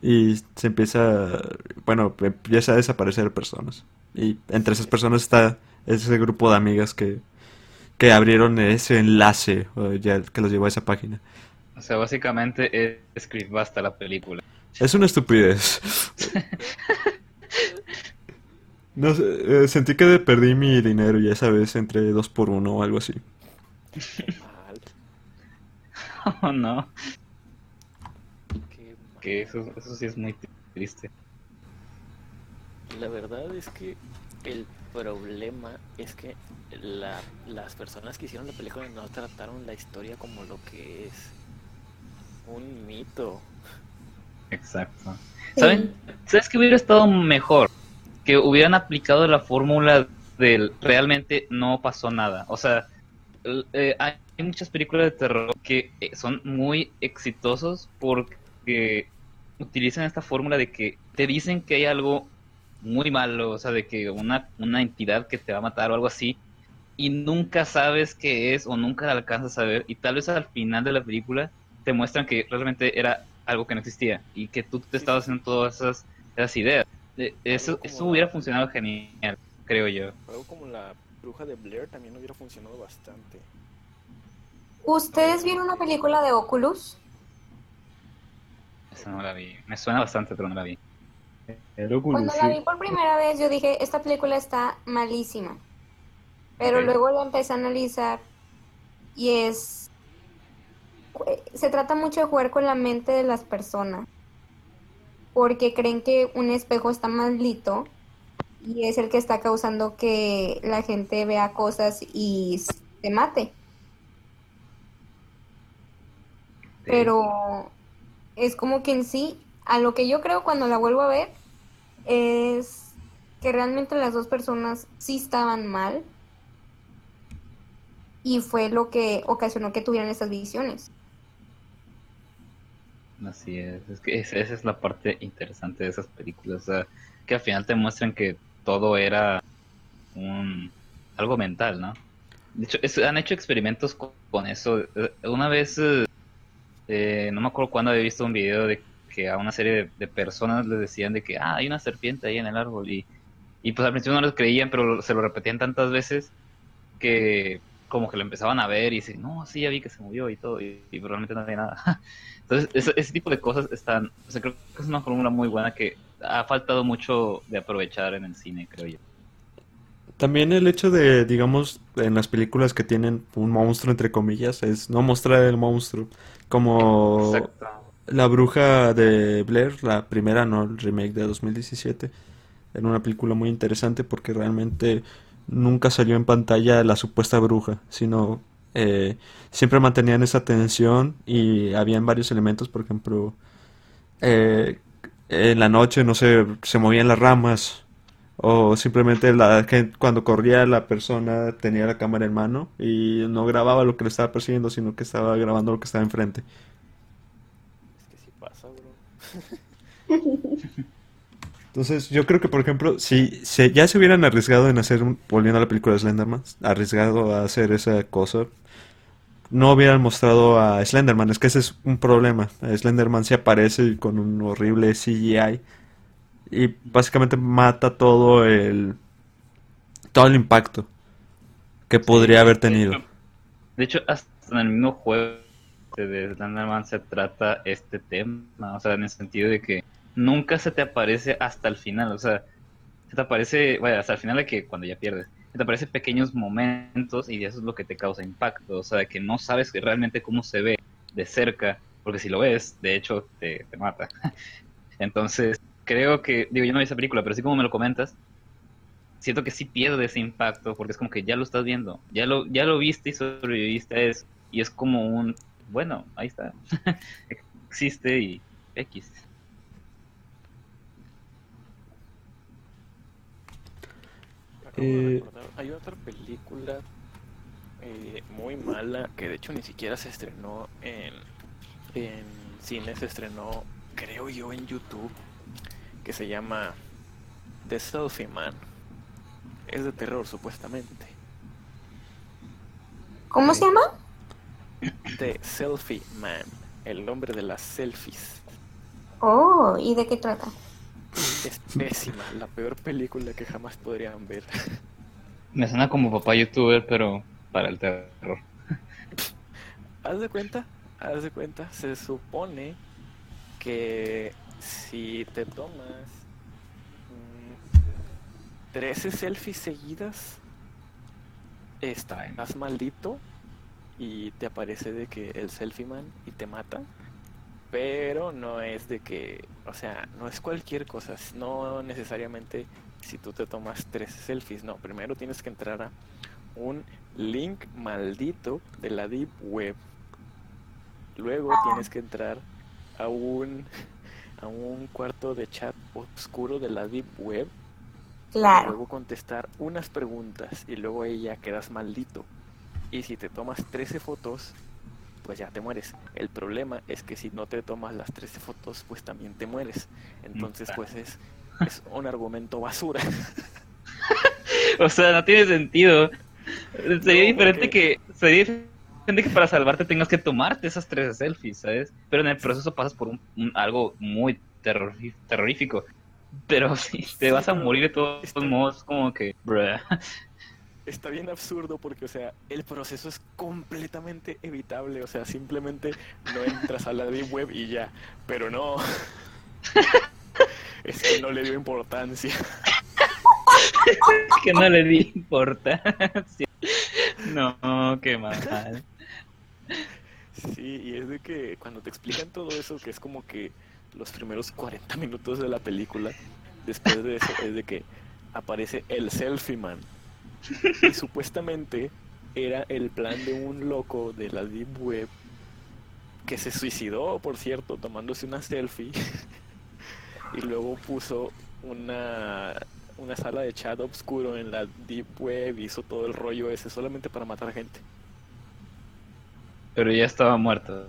y se empieza, bueno, empieza a desaparecer personas. Y entre esas personas está ese grupo de amigas que, que abrieron ese enlace ya que los llevó a esa página. O sea, básicamente es creepypasta la película. Es una estupidez. No eh, sentí que perdí mi dinero ya esa vez entre dos por uno o algo así. Oh, no. Que eso, eso sí es muy triste. La verdad es que el problema es que la- las personas que hicieron la película no trataron la historia como lo que es un mito. Exacto. Sí. ¿Saben? ¿Sabes que hubiera estado mejor? Que hubieran aplicado la fórmula del realmente no pasó nada. O sea, eh, hay muchas películas de terror que eh, son muy exitosos porque utilizan esta fórmula de que te dicen que hay algo muy malo, o sea, de que una, una entidad que te va a matar o algo así, y nunca sabes qué es o nunca la alcanzas a ver, y tal vez al final de la película te muestran que realmente era algo que no existía y que tú te estabas haciendo todas esas, esas ideas. Eh, Eso, eso hubiera la- funcionado genial, creo yo. Algo como la bruja de Blair también hubiera funcionado bastante. ¿Ustedes vieron una película de Oculus? Esa no la vi. Me suena bastante, pero no la vi. Cuando la vi por primera vez, yo dije, esta película está malísima. Pero luego la empecé a analizar y es... Se trata mucho de jugar con la mente de las personas. Porque creen que un espejo está maldito y es el que está causando que la gente vea cosas y se mate. Pero es como que en sí, a lo que yo creo cuando la vuelvo a ver, es que realmente las dos personas sí estaban mal y fue lo que ocasionó que tuvieran estas visiones. Así es, es que esa, es la parte interesante de esas películas, que al final te muestran que todo era un algo mental, ¿no? De hecho, han hecho experimentos con, con eso. Eh, Una vez, eh, eh, no me acuerdo cuándo había visto un video de que a una serie de, personas les decían de que, ah, hay una serpiente ahí en el árbol y, y pues al principio no les creían, pero se lo repetían tantas veces que como que lo empezaban a ver y dicen, no, sí, ya vi que se movió y todo, y, y realmente no había nada. Entonces, ese, ese tipo de cosas están, o sea, creo que es una fórmula muy buena que ha faltado mucho de aprovechar en el cine, creo yo. También el hecho de, digamos, en las películas que tienen un monstruo, entre comillas, es no mostrar el monstruo. Como Exacto. La Bruja de Blair, la primera, no el remake de 2017. Era una película muy interesante porque realmente nunca salió en pantalla la supuesta bruja, sino eh, siempre mantenían esa tensión y habían varios elementos, por ejemplo, eh, en la noche, no sé, se movían las ramas o simplemente la gente, cuando corría la persona tenía la cámara en mano y no grababa lo que le estaba persiguiendo, sino que estaba grabando lo que estaba enfrente. Es que sí pasa, bro. Entonces, yo creo que, por ejemplo, si se, ya se hubieran arriesgado en hacer, un- volviendo a la película de Slenderman, arriesgado a hacer esa cosa, no hubieran mostrado a Slenderman. Es que ese es un problema. Slenderman se aparece con un horrible CGI y básicamente mata todo el, todo el impacto que podría haber tenido. De hecho, hasta en el mismo juego de Slenderman se trata este tema, o sea, en el sentido de que nunca se te aparece hasta el final, o sea, se te aparece, vaya, hasta el final de que cuando ya pierdes, se te aparece pequeños momentos y eso es lo que te causa impacto, o sea, que no sabes que realmente cómo se ve de cerca, porque si lo ves, de hecho, te, te mata. Entonces, creo que, digo, yo no vi esa película, pero así como me lo comentas, siento que sí pierde ese impacto porque es como que ya lo estás viendo, ya lo, ya lo viste y sobreviviste a eso. Y es como un, bueno, ahí está, existe y X. Acabo de Eh, recordar, Hay otra película eh, muy mala que de hecho ni siquiera se estrenó en, en cine, se estrenó creo yo en YouTube que se llama The Selfie Man. Es de terror supuestamente. ¿Cómo se llama? The Selfie Man, el hombre de las selfies. Oh, ¿y de qué trata? Es pésima, la peor película que jamás podrían ver. Me suena como papá youtuber, pero para el terror. Haz de cuenta, haz de cuenta, se supone que si te tomas mm, 13 selfies seguidas, estás maldito y te aparece de que el selfie man y te mata. Pero no es de que, o sea, no es cualquier cosa, no necesariamente si tú te tomas 13 selfies, no, primero tienes que entrar a un link maldito de la Deep Web. Luego tienes que entrar a un a un cuarto de chat oscuro de la Deep Web. Claro. Luego contestar unas preguntas y luego ahí ya quedas maldito. Y si te tomas 13 fotos, pues ya te mueres. El problema es que si no te tomas las 13 fotos, pues también te mueres. Entonces, pues es, es un argumento basura. O sea, no tiene sentido. Sería No, diferente porque- que sería diferente que para salvarte tengas que tomarte esas tres selfies, ¿sabes? Pero en el proceso pasas por un, un- algo muy terrorífico. Pero si te Sí, vas a morir de todos está- modos, como que, bruh. Está bien absurdo porque, o sea, el proceso es completamente evitable. O sea, simplemente no entras a la Web y ya. Pero no. Es que no le dio importancia. que no le di importancia. No, qué mal. Sí, y es de que cuando te explican todo eso, que es como que los primeros 40 minutos de la película, después de eso es de que aparece el selfie man. Y supuestamente era el plan de un loco de la Deep Web que se suicidó, por cierto, tomándose una selfie. y luego puso una, una sala de chat oscuro en la Deep Web, hizo todo el rollo ese solamente para matar gente. Pero ya estaba muerto.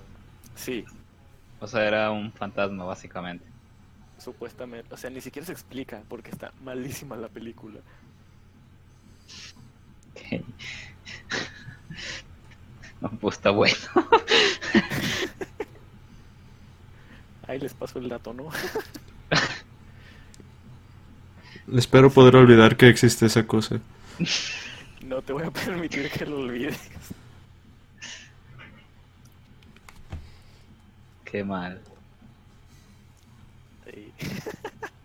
Sí, O sea, era un fantasma, básicamente. supuestamente. O sea, ni siquiera se explica porque está malísima la película. Ok. No, pues está bueno. Ahí les paso el dato, ¿no? Espero poder olvidar que existe esa cosa. No te voy a permitir que lo olvides. Qué mal. Sí.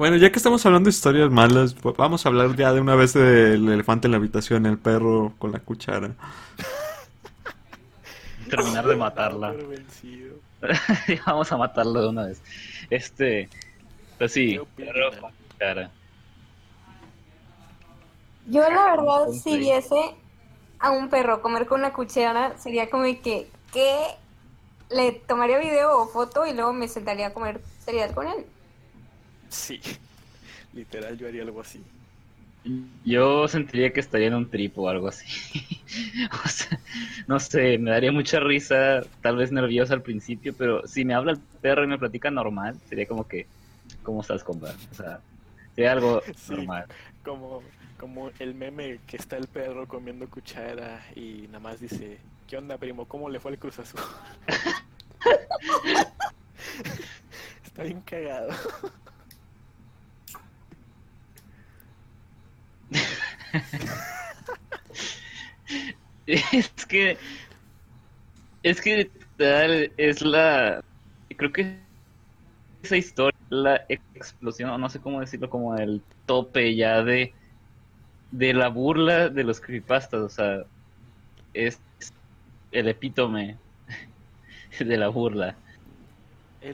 Bueno, ya que estamos hablando de historias malas, pues vamos a hablar ya de una vez del elefante en la habitación, el perro con la cuchara. Terminar de matarla. Vamos a matarlo de una vez. Este, pues sí, perro con cuchara. Yo la verdad, si viese a un perro comer con una cuchara, sería como que, que le tomaría video o foto y luego me sentaría a comer cereal con él. Sí. Literal, yo haría algo así. Yo sentiría que estaría en un trip o algo así. O sea, no sé, me daría mucha risa, tal vez nervioso al principio, pero si me habla el perro y me platica normal, sería como que, ¿cómo estás, compa? O sea, sería algo Sí. normal. Como, como el meme que está el perro comiendo cuchara y nada más dice, ¿qué onda, primo? ¿Cómo le fue al Cruz Azul? está bien cagado. Es que, es que tal es la, creo que esa historia, la explosión, no sé cómo decirlo, como el tope ya de, de la burla de los creepypastas, o sea, es el epítome de la burla.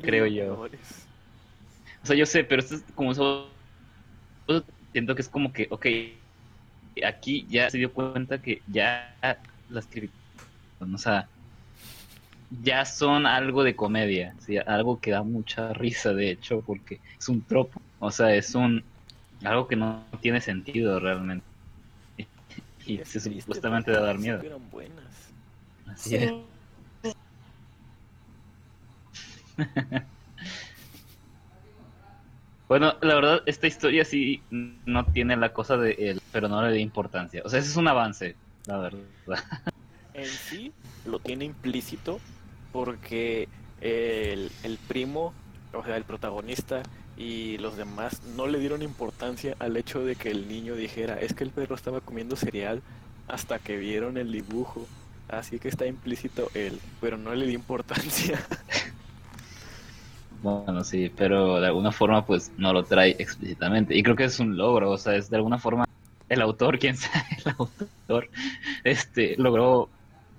Creo yo. O sea, yo sé, pero esto es como eso. Siento que es como que, ok, aquí ya se dio cuenta que ya las o sea, ya son algo de comedia, ¿sí? algo que da mucha risa, de hecho, porque es un tropo, o sea, es un algo que no tiene sentido realmente. Y Es se supuestamente da dar miedo. eran buenas. Así es. Bueno, la verdad, esta historia sí no tiene la cosa de él, pero no le da importancia. O sea, ese es un avance, la verdad. En sí lo tiene implícito porque el, el primo, o sea, el protagonista y los demás no le dieron importancia al hecho de que el niño dijera, es que el perro estaba comiendo cereal hasta que vieron el dibujo. Así que está implícito él, pero no le dio importancia. Bueno, sí, pero de alguna forma pues no lo trae explícitamente. Y creo que es un logro, o sea, es de alguna forma el autor, quién sabe, el autor, este, logró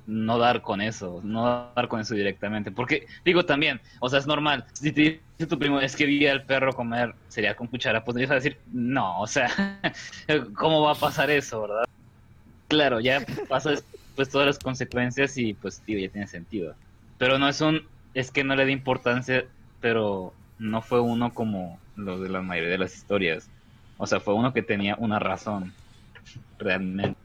no dar con eso, no dar con eso directamente. Porque, digo también, o sea, es normal, si te dice tu primo, es que vi al perro comer cereal con cuchara, pues vas a decir, no, o sea, ¿cómo va a pasar eso, verdad? Claro, ya pasas pues todas las consecuencias y pues, digo, ya tiene sentido. Pero no es un, es que no le da importancia, pero no fue uno como los de la mayoría de las historias. O sea, fue uno que tenía una razón, realmente.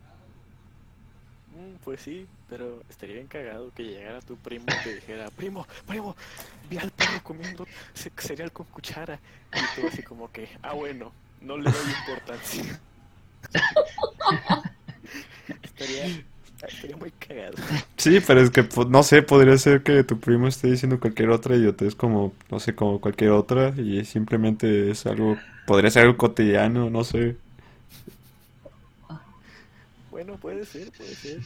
Mm, pues sí, pero estaría bien cagado que llegara tu primo y te dijera, primo, primo, vi al perro comiendo ce- cereal con cuchara. Y tú así como que, ah bueno, no le doy importancia. estaría, estaría muy cagado. Sí, pero es que, pues, no sé, podría ser que tu primo esté diciendo cualquier otra idiotez como, no sé, como cualquier otra y simplemente es algo, podría ser algo cotidiano, no sé. Bueno, puede ser, puede ser.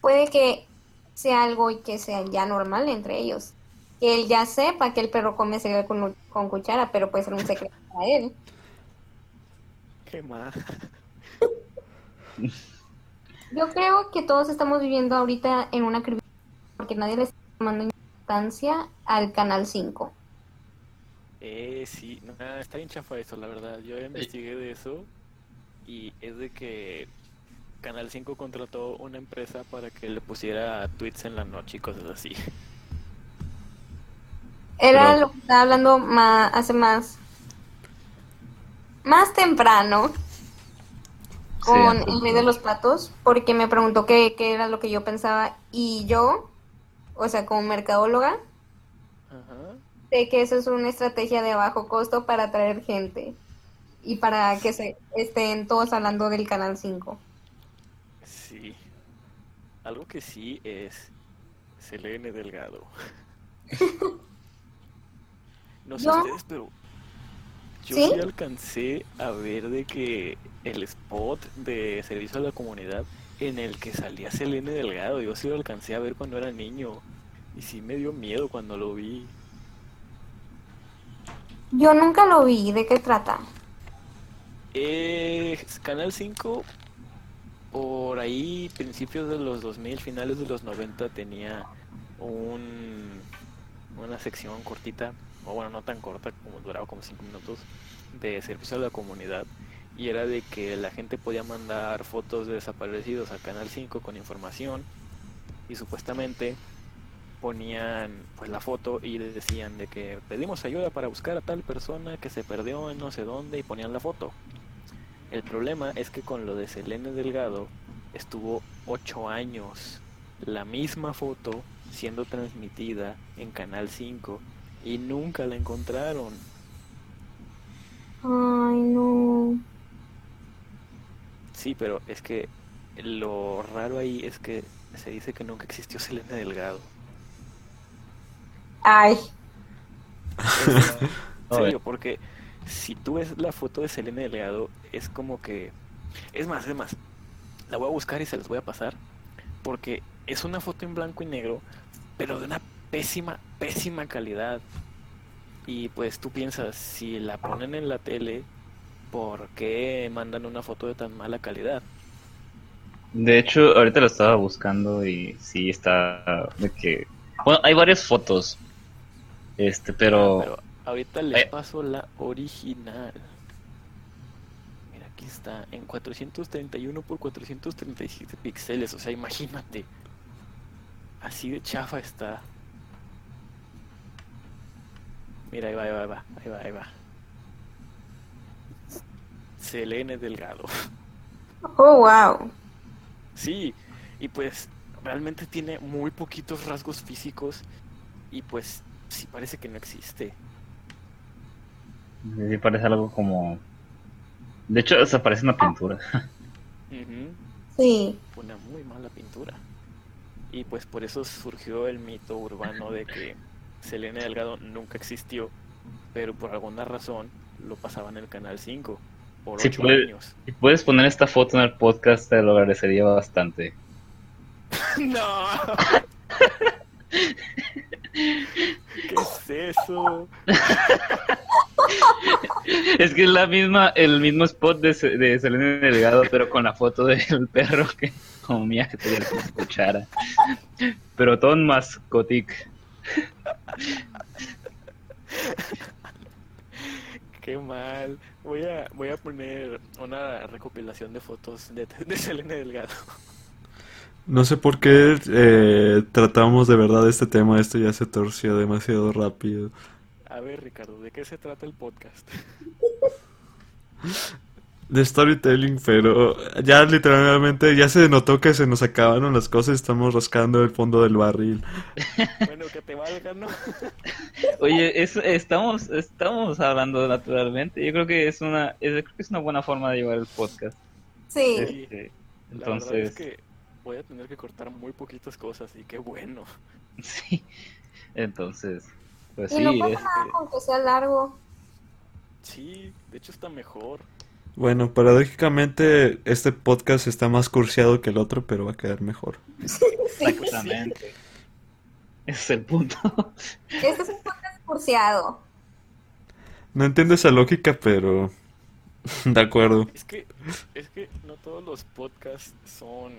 Puede que sea algo y que sea ya normal entre ellos. Que él ya sepa que el perro come cereal con, con cuchara, pero puede ser un secreto para él. ¿Qué más? Yo creo que todos estamos viviendo ahorita en una crisis porque nadie le está tomando importancia al Canal 5. Eh, sí, no, nada, está bien chafa eso, la verdad. Yo investigué de eso y es de que Canal 5 contrató una empresa para que le pusiera tweets en la noche y cosas así. Era Pero- lo que estaba hablando ma- hace más más temprano con antes el no. de los platos porque me preguntó qué, qué era lo que yo pensaba y yo, o sea, como mercadóloga, Ajá. sé que eso es una estrategia de bajo costo para atraer gente y para que se estén todos hablando del Canal 5. Sí. Algo que sí es Selene Delgado. No sé ¿Yo? ustedes, pero yo ¿Sí? sí alcancé a ver de que el spot de servicio a la comunidad en el que salía Selene Delgado, yo sí lo alcancé a ver cuando era niño y sí me dio miedo cuando lo vi. Yo nunca lo vi, ¿de qué trata? Eh, Canal 5, por ahí, principios de los 2000, finales de los 90, tenía un, una sección cortita, o bueno, no tan corta, como duraba como 5 minutos, de servicio a la comunidad. Y era de que la gente podía mandar fotos de desaparecidos a Canal 5 con información. Y supuestamente ponían pues la foto y decían de que pedimos ayuda para buscar a tal persona que se perdió en no sé dónde y ponían la foto. El problema es que con lo de Selene Delgado estuvo 8 años la misma foto siendo transmitida en Canal 5 y nunca la encontraron. Ay, no. Sí, pero es que lo raro ahí es que se dice que nunca existió Selene Delgado. Ay. En serio, porque si tú ves la foto de Selene Delgado, es como que. Es más, es más. La voy a buscar y se las voy a pasar. Porque es una foto en blanco y negro, pero de una pésima, pésima calidad. Y pues tú piensas, si la ponen en la tele, ¿por qué mandan una foto de tan mala calidad? De hecho, ahorita lo estaba buscando y sí está de que... Bueno, hay varias fotos. Este, pero... Pero ahorita les Eh. paso la original. Mira, aquí está, en 431 por 437 píxeles, o sea, imagínate. Así de chafa está. Mira, ahí va, ahí va, ahí va, ahí va, ahí va. Selene Delgado. Oh, wow. Sí, y pues realmente tiene muy poquitos rasgos físicos y pues sí parece que no existe. Sí, parece algo como... De hecho, se parece una pintura. Sí. una muy mala pintura. Y pues por eso surgió el mito urbano de que Selene Delgado nunca existió, pero por alguna razón lo pasaban en el canal 5 por Sí, 8 puede- años. Si puedes poner esta foto en el podcast, te lo agradecería bastante. ¡No! ¿Qué es eso? Es que es la misma, el mismo spot de, de Selene Delgado, pero con la foto del perro que comía que tenía con cuchara. Pero todo mascotic. Qué mal. Voy a, voy a poner una recopilación de fotos de, de Selene Delgado. No sé por qué eh, tratamos de verdad este tema, esto ya se torció demasiado rápido. A ver, Ricardo, ¿de qué se trata el podcast? De storytelling, pero ya literalmente ya se notó que se nos acabaron las cosas y estamos rascando el fondo del barril. Bueno, que te valga, ¿no? Oye, es- estamos, estamos hablando naturalmente. Yo creo que es una, es, creo que es una buena forma de llevar el podcast. Sí. Este, La verdad entonces, es que voy a tener que cortar muy poquitas cosas y qué bueno. sí. Entonces, pues Y sí, no pasa este, nada con que sea largo. Sí, de hecho está mejor. Bueno, paradójicamente este podcast está más cursiado que el otro, pero va a quedar mejor. exactamente. Ese es el punto. Este es un podcast cursiado. No entiendo esa lógica, pero de acuerdo. Es que, es que no todos los podcasts son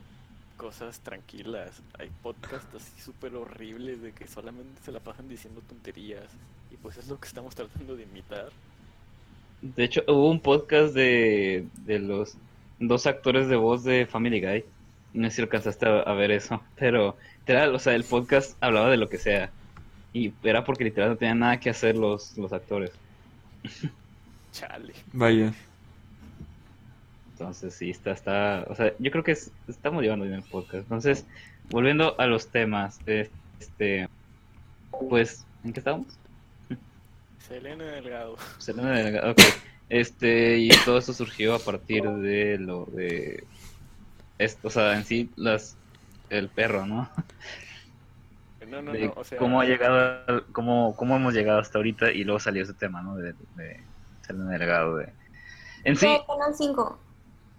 cosas tranquilas. Hay podcasts así súper horribles de que solamente se la pasan diciendo tonterías. Y pues es lo que estamos tratando de imitar. De hecho, hubo un podcast de, de los dos actores de voz de Family Guy. No sé si alcanzaste a, a ver eso, pero literal, o sea, el podcast hablaba de lo que sea. Y era porque literal no tenían nada que hacer los, los actores. Chale. Vaya. Entonces, sí, está, está, o sea, yo creo que es- estamos llevando bien el podcast. Entonces, volviendo a los temas, este, pues, ¿en qué estamos? Selene Delgado. Selena Delgado, ok. Este, y todo esto surgió a partir de lo de esto, o sea, en sí, las, el perro, ¿no? No, no, de no. O sea, cómo ha llegado, al- cómo, cómo hemos llegado hasta ahorita y luego salió ese tema, ¿no? De, de Selena Delgado, de... En sí, De Canal 5.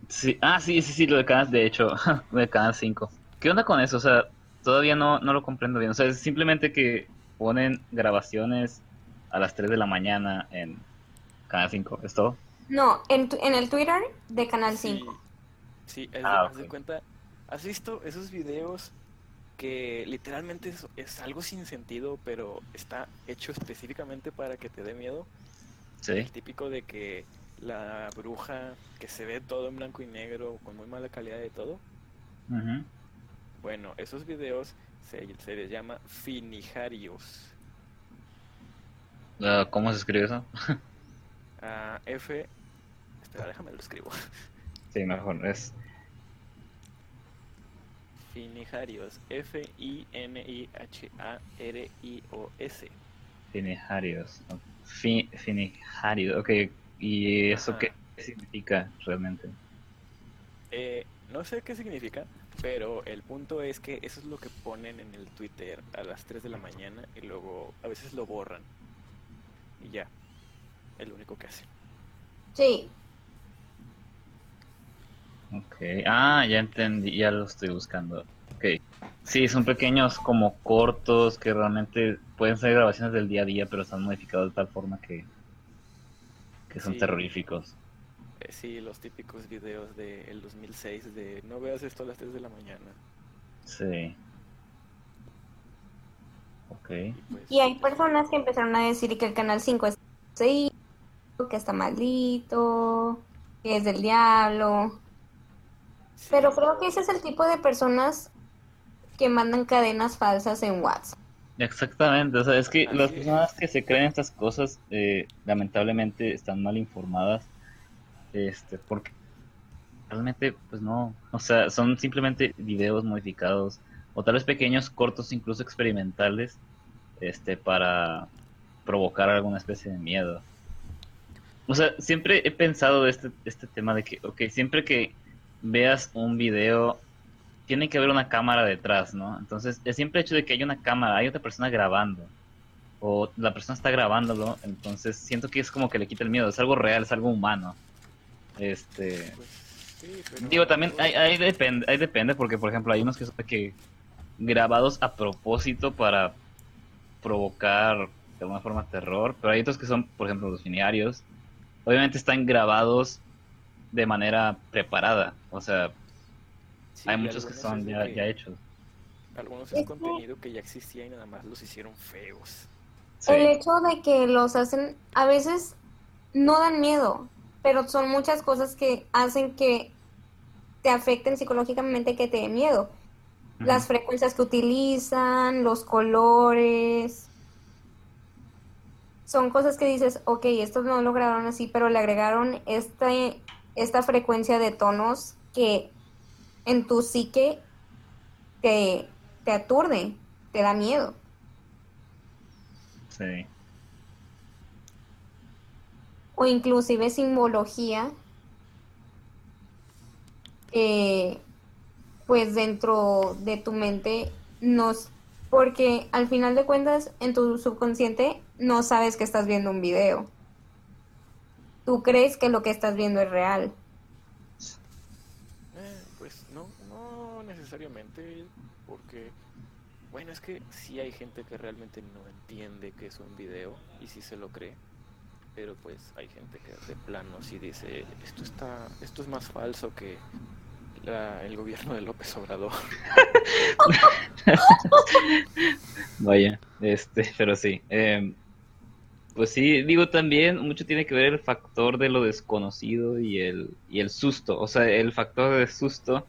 sí, ah, sí, sí, sí, lo de Canal, de hecho, de Canal 5. ¿Qué onda con eso? O sea, todavía no, no lo comprendo bien. O sea, es simplemente que ponen grabaciones a las 3 de la mañana en Canal 5. ¿Es todo? No, en, tu- en el Twitter de Canal Sí, 5. sí, es- Ah, de cuenta, ¿has visto esos videos que literalmente es, es algo sin sentido, pero está hecho específicamente para que te dé miedo? Sí. El típico de que la bruja, que se ve todo en blanco y negro, con muy mala calidad de todo. Ujú. Bueno, esos videos se, se les llama finijarios. Ah, ¿Cómo se escribe eso? Ah, F. Espera, déjame lo escribo. Sí, mejor. Es Finijarios. F-I-N-I-H-A-R-I-O-S. finijarios. Fi- finijarios. Ok. ¿Y eso Ajá. qué significa realmente? Eh, no sé qué significa, pero el punto es que eso es lo que ponen en el Twitter a las 3 de la mañana y luego a veces lo borran. Y ya. Es lo único que hacen. Sí. Ok. Ah, ya entendí, ya lo estoy buscando. Ok. Sí, son pequeños como cortos que realmente pueden ser grabaciones del día a día, pero están modificados de tal forma que, que son Sí. terroríficos. Eh, sí, los típicos videos del 2006 de no veas esto a las 3 de la mañana. Sí. Y hay personas que empezaron a decir que el Canal 5 es sí, que está maldito, que es del diablo. sí, Pero creo que ese es el tipo de personas que mandan cadenas falsas en WhatsApp. Exactamente, o sea, es que Así las es. personas que se creen estas cosas, eh, lamentablemente están mal informadas, este, porque realmente, pues no, o sea, son simplemente videos modificados, o tal vez pequeños cortos, incluso experimentales, este, para provocar alguna especie de miedo. O sea, siempre he pensado este, este tema de que, ok, siempre que veas un video tiene que haber una cámara detrás, ¿no? Entonces, el simple hecho de que haya una cámara, hay otra persona grabando, o la persona está grabándolo, entonces siento que es como que le quita el miedo, es algo real, es algo humano. Este, pues, sí, pero- digo, también hay, hay depende, hay depende, porque por ejemplo hay unos que que grabados a propósito para provocar de alguna forma terror, pero hay otros que son, por ejemplo, los finiarios, obviamente están grabados de manera preparada, o sea, sí, hay muchos que son ya, que- ya hechos. Algunos Es contenido que ya existía y nada más los hicieron feos. Sí. El hecho de que los hacen, a veces no dan miedo, pero son muchas cosas que hacen que te afecten psicológicamente, que te dé miedo. Las frecuencias que utilizan, los colores. Son cosas que dices, ok, estos no lo grabaron así, pero le agregaron este, esta frecuencia de tonos que en tu psique te, te aturde, te da miedo. Sí. o inclusive simbología eh, pues dentro de tu mente nos porque al final de cuentas en tu subconsciente no sabes que estás viendo un video. Tú crees que lo que estás viendo es real. Eh, pues no, no necesariamente, porque, bueno, es que sí hay gente que realmente no entiende que es un video y sí se lo cree, pero pues hay gente que de plano sí dice, esto está, esto es más falso que la- el gobierno de López Obrador. Vaya, este, pero sí. eh, pues sí, digo también, mucho tiene que ver el factor de lo desconocido y el, y el susto. O sea, el factor de susto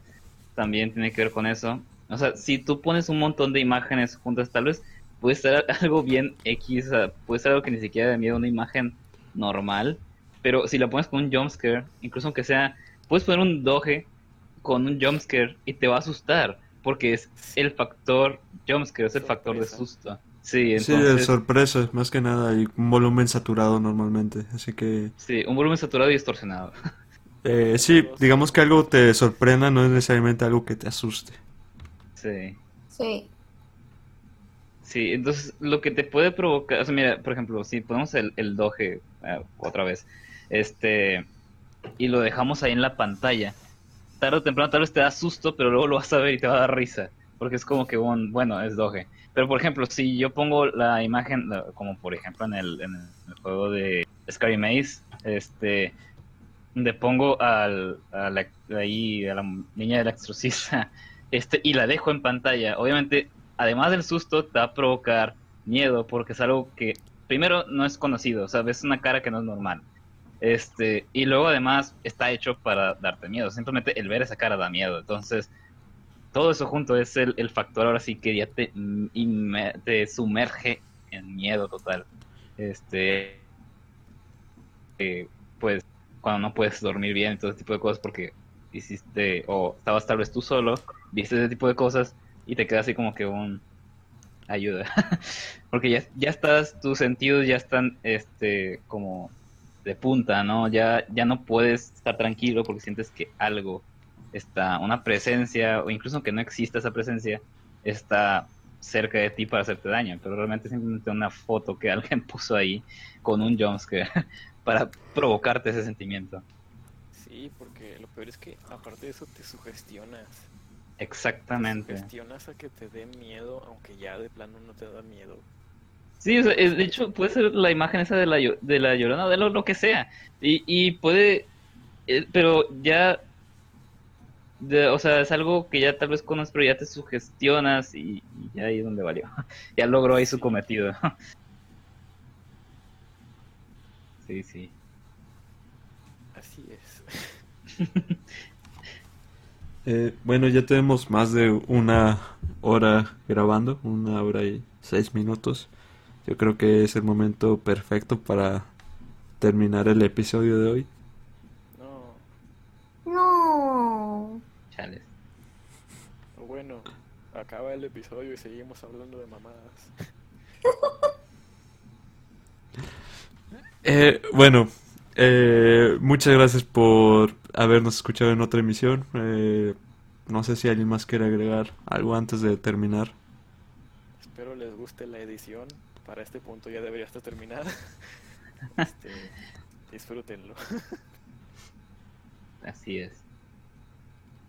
también tiene que ver con eso. O sea, si tú pones un montón de imágenes juntas, tal vez puede ser algo bien X, puede ser algo que ni siquiera da miedo, una imagen normal. Pero si la pones con un jumpscare, incluso aunque sea, puedes poner un doge con un jumpscare y te va a asustar. Porque es el factor jumpscare, es el factor de susto. Sí, Sí, de entonces, sorpresa, más que nada, y un volumen saturado normalmente. Así que, sí, un volumen saturado y distorsionado. eh, sí, digamos que algo te sorprenda, no es necesariamente algo que te asuste. Sí. sí Sí, entonces lo que te puede provocar, o sea, mira, por ejemplo, si ponemos el, el doge eh, otra vez, este, y lo dejamos ahí en la pantalla, tarde o temprano tal vez te da susto, pero luego lo vas a ver y te va a dar risa. porque es como que un, bueno, es doge. Pero por ejemplo, si yo pongo la imagen, como por ejemplo en el, juego de Scary Maze, este, donde pongo al, a la, ahí, a la niña del exorcista, este, y la dejo en pantalla, obviamente, además del susto, te va a provocar miedo, porque es algo que, primero, no es conocido, o sea, ves una cara que no es normal. Este, y luego además está hecho para darte miedo, simplemente el ver esa cara da miedo, entonces todo eso junto es el, el factor ahora sí que ya te, te sumerge en miedo total. Este, eh, pues cuando no puedes dormir bien y todo ese tipo de cosas porque hiciste o estabas tal vez tú solo, viste ese tipo de cosas y te queda así como que un ayuda. porque ya, ya estás, tus sentidos ya están este como de punta, ¿no? Ya, ya no puedes estar tranquilo porque sientes que algo está, una presencia, o incluso que no exista esa presencia, está cerca de ti para hacerte daño, pero realmente es simplemente una foto que alguien puso ahí con un jumpscare para provocarte ese sentimiento. Sí, porque lo peor es que aparte de eso te sugestionas. Exactamente. Sugestionas a que te dé miedo, aunque ya de plano no te da miedo. Sí, o sea, es- de hecho puede ser la imagen esa de la, de la llorona, de lo, lo que sea. Y, y puede, eh, pero ya, de- o sea, es algo que ya tal vez conoces, pero ya te sugestionas y, y ya ahí es donde valió. Ya logró ahí su cometido. Sí, sí. Así es. Eh, bueno, ya tenemos más de una hora grabando, una hora y seis minutos. Yo creo que es el momento perfecto para terminar el episodio de hoy. No, No. Chales. bueno, acaba el episodio y seguimos hablando de mamadas. Eh, bueno, eh, muchas gracias por habernos escuchado en otra emisión. Eh, no sé si alguien más quiere agregar algo antes de terminar. Espero les guste la edición. Para este punto ya debería estar terminada. Este, disfrútenlo. Así es.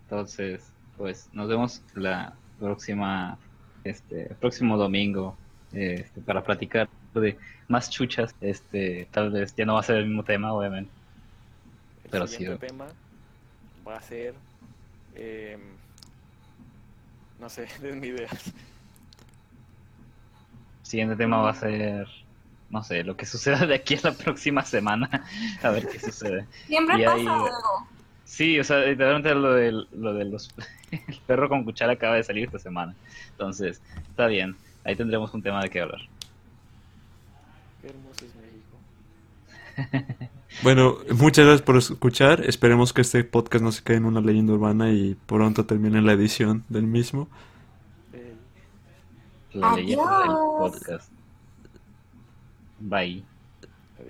Entonces, pues nos vemos la próxima, este, próximo domingo, este, para platicar de más chuchas. Este, tal vez ya no va a ser el mismo tema, obviamente. El Pero sí, siguiente ¿no? tema va a ser. em, no sé, denme ideas. Siguiente tema va a ser, no sé, lo que suceda de aquí a la próxima semana. A ver qué sucede. Siempre Y pasa ahí- algo. Sí, o sea, literalmente lo del, lo de los... El perro con cuchara acaba de salir esta semana. Entonces, está bien. Ahí tendremos un tema de qué hablar. Qué hermoso es México. Bueno, muchas gracias por escuchar. Esperemos que este podcast no se quede en una leyenda urbana y pronto termine la edición del mismo. La leyenda del Adiós. podcast. Bye.